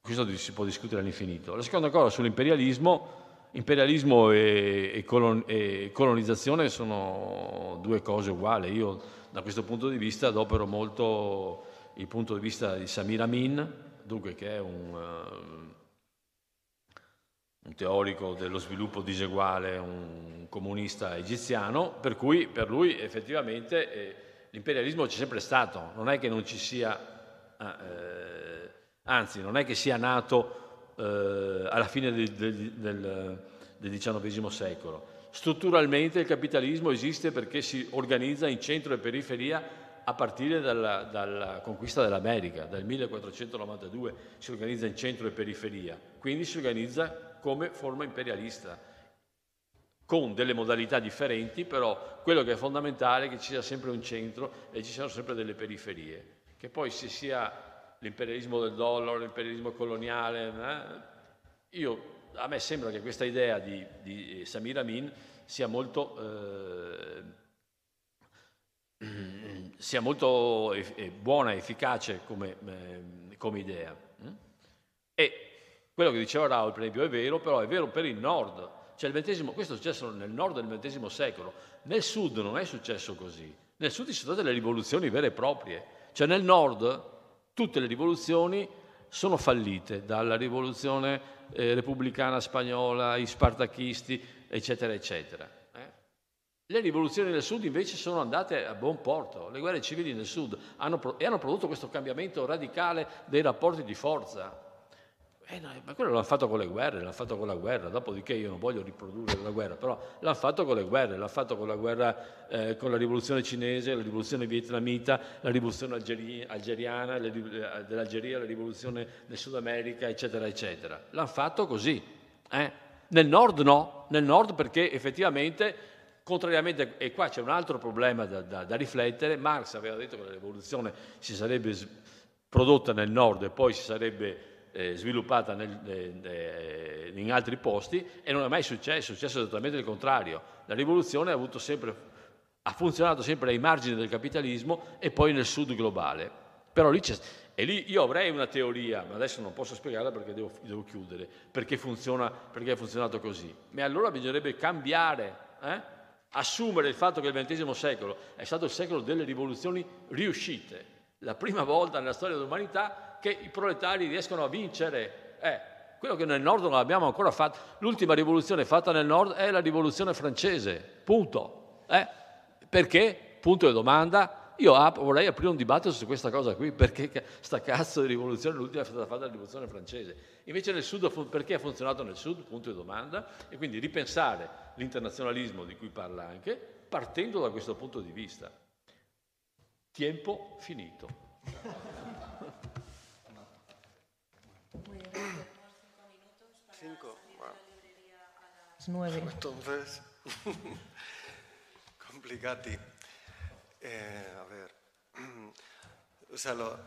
questo si può discutere all'infinito. La seconda cosa sull'imperialismo, imperialismo e, e, colon, colonizzazione sono due cose uguali, io da questo punto di vista adopero molto il punto di vista di Samir Amin, dunque che è un, un, teorico dello sviluppo diseguale, un comunista egiziano, per cui per lui effettivamente eh, l'imperialismo c'è sempre stato, non è che non ci sia, eh, anzi non è che sia nato eh, alla fine del, del, del, del XIX secolo. Strutturalmente il capitalismo esiste perché si organizza in centro e periferia a partire dalla, dalla, conquista dell'America, dal 1492 si organizza in centro e periferia, quindi si organizza come forma imperialista, con delle modalità differenti, però quello che è fondamentale è che ci sia sempre un centro e ci siano sempre delle periferie, che poi se sia l'imperialismo del dollaro, l'imperialismo coloniale, eh, io, a me sembra che questa idea di, di Samir Amin sia molto... Eh, *clears throat* sia molto buona e efficace come, eh, come idea. Mm? E quello che diceva Raul, per esempio, è vero, però è vero per il nord. Cioè il questo è successo nel nord del XX secolo. Nel sud non è successo così. Nel sud ci sono state le rivoluzioni vere e proprie. Cioè nel nord tutte le rivoluzioni sono fallite, dalla rivoluzione eh, repubblicana spagnola, i spartachisti, eccetera, eccetera. Le rivoluzioni nel sud invece sono andate a buon porto, le guerre civili nel sud hanno, e hanno prodotto questo cambiamento radicale dei rapporti di forza. Eh no, ma quello l'hanno fatto con le guerre, l'hanno fatto con la guerra, dopodiché io non voglio riprodurre la guerra, però l'hanno fatto con le guerre, l'hanno fatto con la guerra, eh, con la rivoluzione cinese, la rivoluzione vietnamita, la rivoluzione algeri- algeriana, la, eh, dell'Algeria, la rivoluzione del Sud America, eccetera, eccetera. L'hanno fatto così. Eh? Nel nord no, nel nord perché effettivamente Contrariamente, e qua c'è un altro problema da, da, da, riflettere, Marx aveva detto che la rivoluzione si sarebbe prodotta nel nord e poi si sarebbe eh, sviluppata nel, eh, in altri posti e non è mai successo, è successo esattamente il contrario. La rivoluzione ha, sempre, ha funzionato sempre ai margini del capitalismo e poi nel sud globale. Però lì c'è, e lì io avrei una teoria, ma adesso non posso spiegarla perché devo, devo chiudere, perché, funziona, perché è funzionato così. Ma allora bisognerebbe cambiare. Eh? assumere il fatto che il XX secolo è stato il secolo delle rivoluzioni riuscite, la prima volta nella storia dell'umanità che i proletari riescono a vincere. Eh, quello che nel nord non abbiamo ancora fatto. L'ultima rivoluzione fatta nel nord è la rivoluzione francese, punto. Eh, perché? Punto di domanda. Io ap- vorrei aprire un dibattito su questa cosa qui, perché sta cazzo di rivoluzione, l'ultima è stata fatta la rivoluzione francese. Invece nel sud, perché ha funzionato nel sud? Punto di domanda. E quindi ripensare l'internazionalismo di cui parla anche, partendo da questo punto di vista. Tempo finito. Cinco. Nueve. Entonces, *laughs* complicati. Eh, a ver, *clears throat* o sea, lo,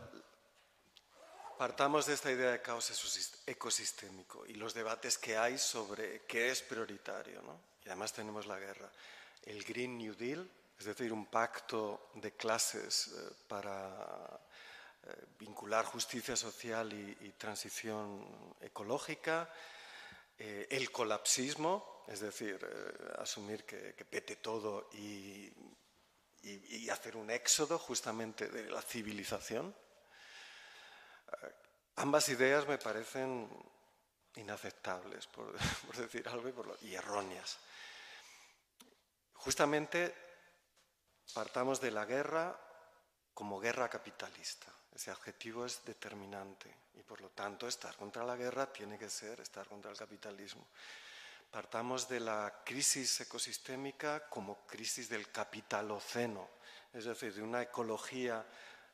partamos de esta idea de caos ecosistémico y los debates que hay sobre qué es prioritario, ¿no? Y además tenemos la guerra. El Green New Deal, es decir, un pacto de clases eh, para eh, vincular justicia social y, transición ecológica, eh, el colapsismo, es decir, asumir que, pete todo y, y, hacer un éxodo justamente de la civilización. ambas ideas me parecen inaceptables, por, *laughs* decir algo, y erróneas. Justamente partamos de la guerra como guerra capitalista. Ese adjetivo es determinante y por lo tanto estar contra la guerra tiene que ser estar contra el capitalismo. Partamos de la crisis ecosistémica como crisis del capitaloceno, es decir, de una ecología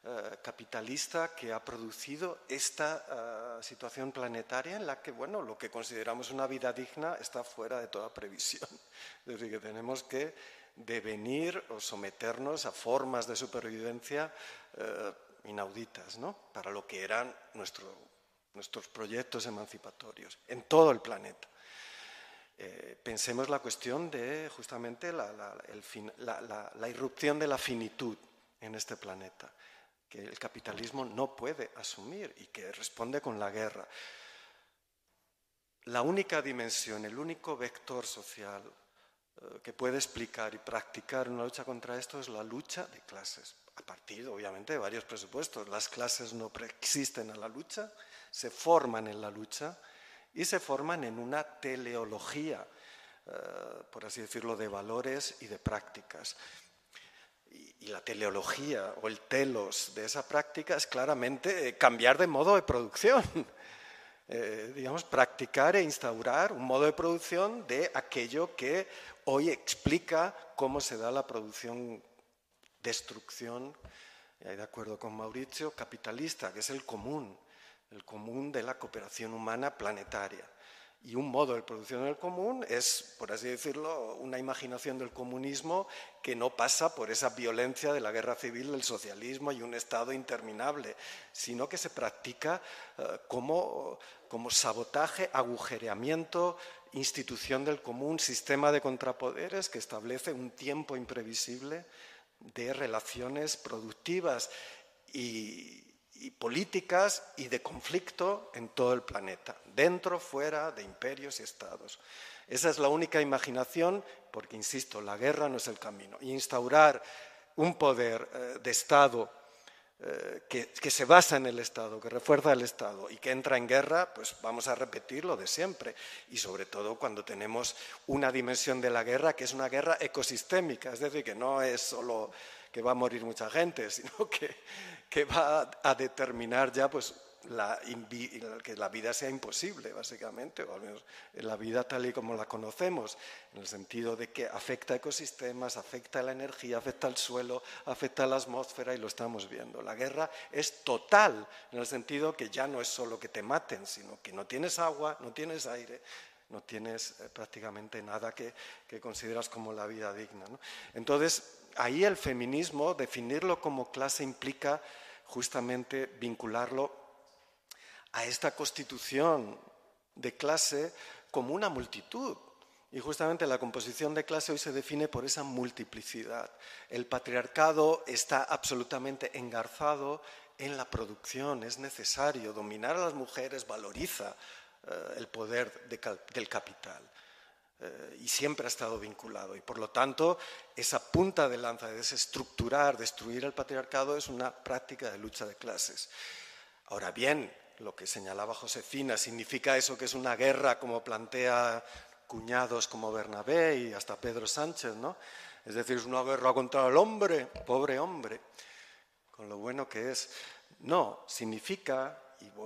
eh, capitalista que ha producido esta eh, situación planetaria en la que, bueno, lo que consideramos una vida digna está fuera de toda previsión. *laughs* Es decir, que tenemos que devenir o someternos a formas de supervivencia eh, inauditas, ¿no? Para lo que eran nuestros proyectos emancipatorios en todo el planeta. pensemos la cuestión de justamente la irrupción de la finitud en este planeta que el capitalismo no puede asumir y que responde con la guerra. La única dimensión, el único vector social eh, que puede explicar y practicar una lucha contra esto es la lucha de clases, a partir, obviamente, de varios presupuestos. Las clases no preexisten a la lucha, se forman en la lucha y se forman en una teleología, eh, por así decirlo, de valores y de prácticas y la teleología o el telos de esa práctica es claramente eh, cambiar de modo de producción. *laughs* Eh, digamos, practicar e instaurar un modo de producción de aquello que hoy explica cómo se da la producción, destrucción, de acuerdo con Mauricio, capitalista, que es el común, el común de la cooperación humana planetaria. Y un modo de producción del común es, por así decirlo, una imaginación del comunismo que no pasa por esa violencia de la guerra civil, del socialismo y un Estado interminable, sino que se practica eh, como, como sabotaje, agujereamiento, institución del común, sistema de contrapoderes que establece un tiempo imprevisible de relaciones productivas y, políticas y de conflicto en todo el planeta, dentro, fuera de imperios y estados. Esa es la única imaginación, porque, insisto, la guerra no es el camino. Instaurar un poder eh, de Estado eh, que, se basa en el Estado, que refuerza el Estado y que entra en guerra, pues vamos a repetir lo de siempre. Y sobre todo cuando tenemos una dimensión de la guerra que es una guerra ecosistémica, es decir, que no es solo que va a morir mucha gente, *laughs* sino que, que va a determinar ya pues, la, que la vida sea imposible, básicamente, o al menos la vida tal y como la conocemos, en el sentido de que afecta a ecosistemas, afecta a la energía, afecta al suelo, afecta a la atmósfera y lo estamos viendo. La guerra es total, en el sentido que ya no es solo que te maten, sino que no tienes agua, no tienes aire, no tienes eh, prácticamente nada que, que, consideras como la vida digna. Entonces, ahí el feminismo, definirlo como clase implica justamente vincularlo a esta constitución de clase como una multitud. Y justamente la composición de clase hoy se define por esa multiplicidad. El patriarcado está absolutamente engarzado en la producción, es necesario. Dominar a las mujeres valoriza eh, el poder del capital. Eh, y siempre ha estado vinculado. Y por lo tanto, esa punta de lanza de desestructurar, destruir el patriarcado es una práctica de lucha de clases. Ahora bien, lo que señalaba Josefina, ¿significa eso que es una guerra como plantea cuñados como Bernabé y hasta Pedro Sánchez, ¿no? Es decir, es una guerra contra el hombre, pobre hombre, con lo bueno que es. No, significa,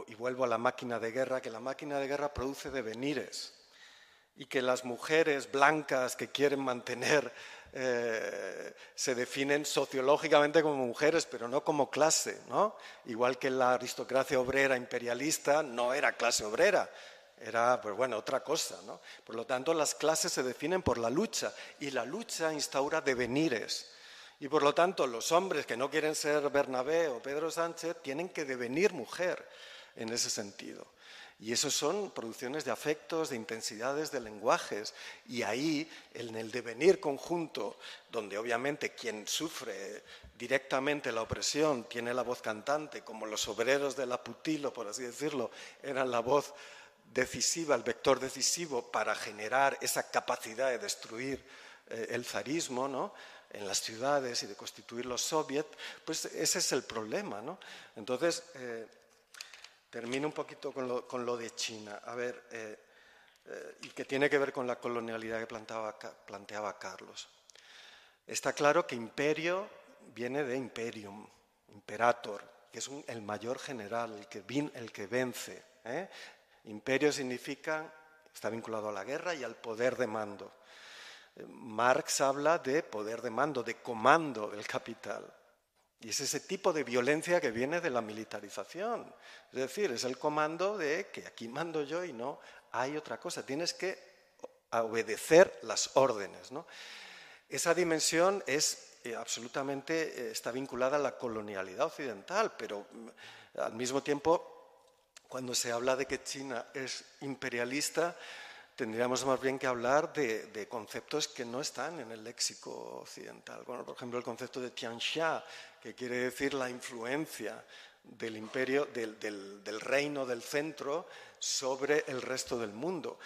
y vuelvo a la máquina de guerra, que la máquina de guerra produce devenires y que las mujeres blancas que quieren mantener eh, se definen sociológicamente como mujeres, pero no como clase, ¿no? Igual que la aristocracia obrera imperialista no era clase obrera, era, pues bueno, otra cosa, ¿no? Por lo tanto, las clases se definen por la lucha y la lucha instaura devenires. Y por lo tanto, los hombres que no quieren ser Bernabé o Pedro Sánchez tienen que devenir mujer en ese sentido. Y eso son producciones de afectos, de intensidades, de lenguajes. Y ahí, en el devenir conjunto, donde obviamente quien sufre directamente la opresión tiene la voz cantante, como los obreros de la Putilo, por así decirlo, eran la voz decisiva, el vector decisivo para generar esa capacidad de destruir eh, el zarismo, ¿no? en las ciudades y de constituir los soviets, pues ese es el problema. ¿no? Entonces, eh, Termino un poquito con lo, de China. A ver, eh, eh, y que tiene que ver con la colonialidad que planteaba, Carlos. Está claro que imperio viene de imperium, imperator, que es el mayor general, el que, el que vence. ¿eh? Imperio significa, está vinculado a la guerra y al poder de mando. Marx habla de poder de mando, de comando del capital. Y es ese tipo de violencia que viene de la militarización. Es decir, es el comando de que aquí mando yo y no hay otra cosa. Tienes que obedecer las órdenes. ¿no? Esa dimensión es eh, absolutamente eh, está vinculada a la colonialidad occidental, pero mm, al mismo tiempo, cuando se habla de que China es imperialista, tendríamos más bien que hablar de, conceptos que no están en el léxico occidental. Bueno, por ejemplo, el concepto de Tianxia, que quiere decir la influencia del imperio, del, reino del centro sobre el resto del mundo.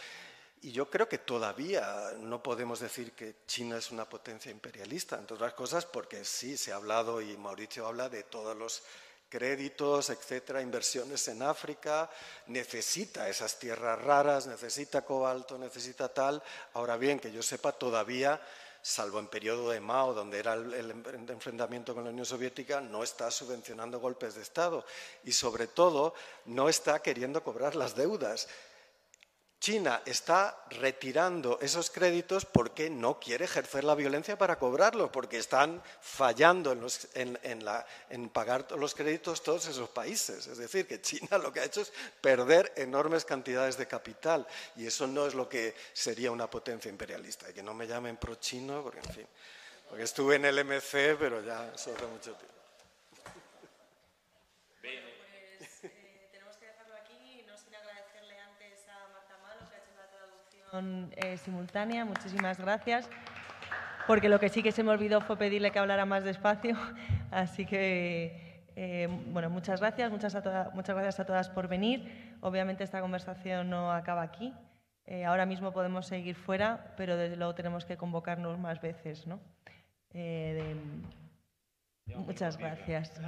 Y yo creo que todavía no podemos decir que China es una potencia imperialista, entre otras cosas porque sí, se ha hablado y Mauricio habla de todos los créditos, etcétera, inversiones en África, necesita esas tierras raras, necesita cobalto, necesita tal. Ahora bien, que yo sepa, todavía, salvo en periodo de Mao, donde era el, enfrentamiento con la Unión Soviética, no está subvencionando golpes de Estado y, sobre todo, no está queriendo cobrar las deudas. China está retirando esos créditos porque no quiere ejercer la violencia para cobrarlos, porque están fallando en, pagar los créditos todos esos países. Es decir, que China lo que ha hecho es perder enormes cantidades de capital y eso no es lo que sería una potencia imperialista. Y que no me llamen pro-chino, porque en fin, porque estuve en el MC, pero ya hace mucho tiempo. Eh, simultánea. Muchísimas gracias. Porque lo que sí que se me olvidó fue pedirle que hablara más despacio. *laughs* Así que, eh, bueno, muchas gracias. Muchas, muchas gracias a todas por venir. Obviamente esta conversación no acaba aquí. Eh, ahora mismo podemos seguir fuera, pero desde luego tenemos que convocarnos más veces. ¿no? muchas gracias.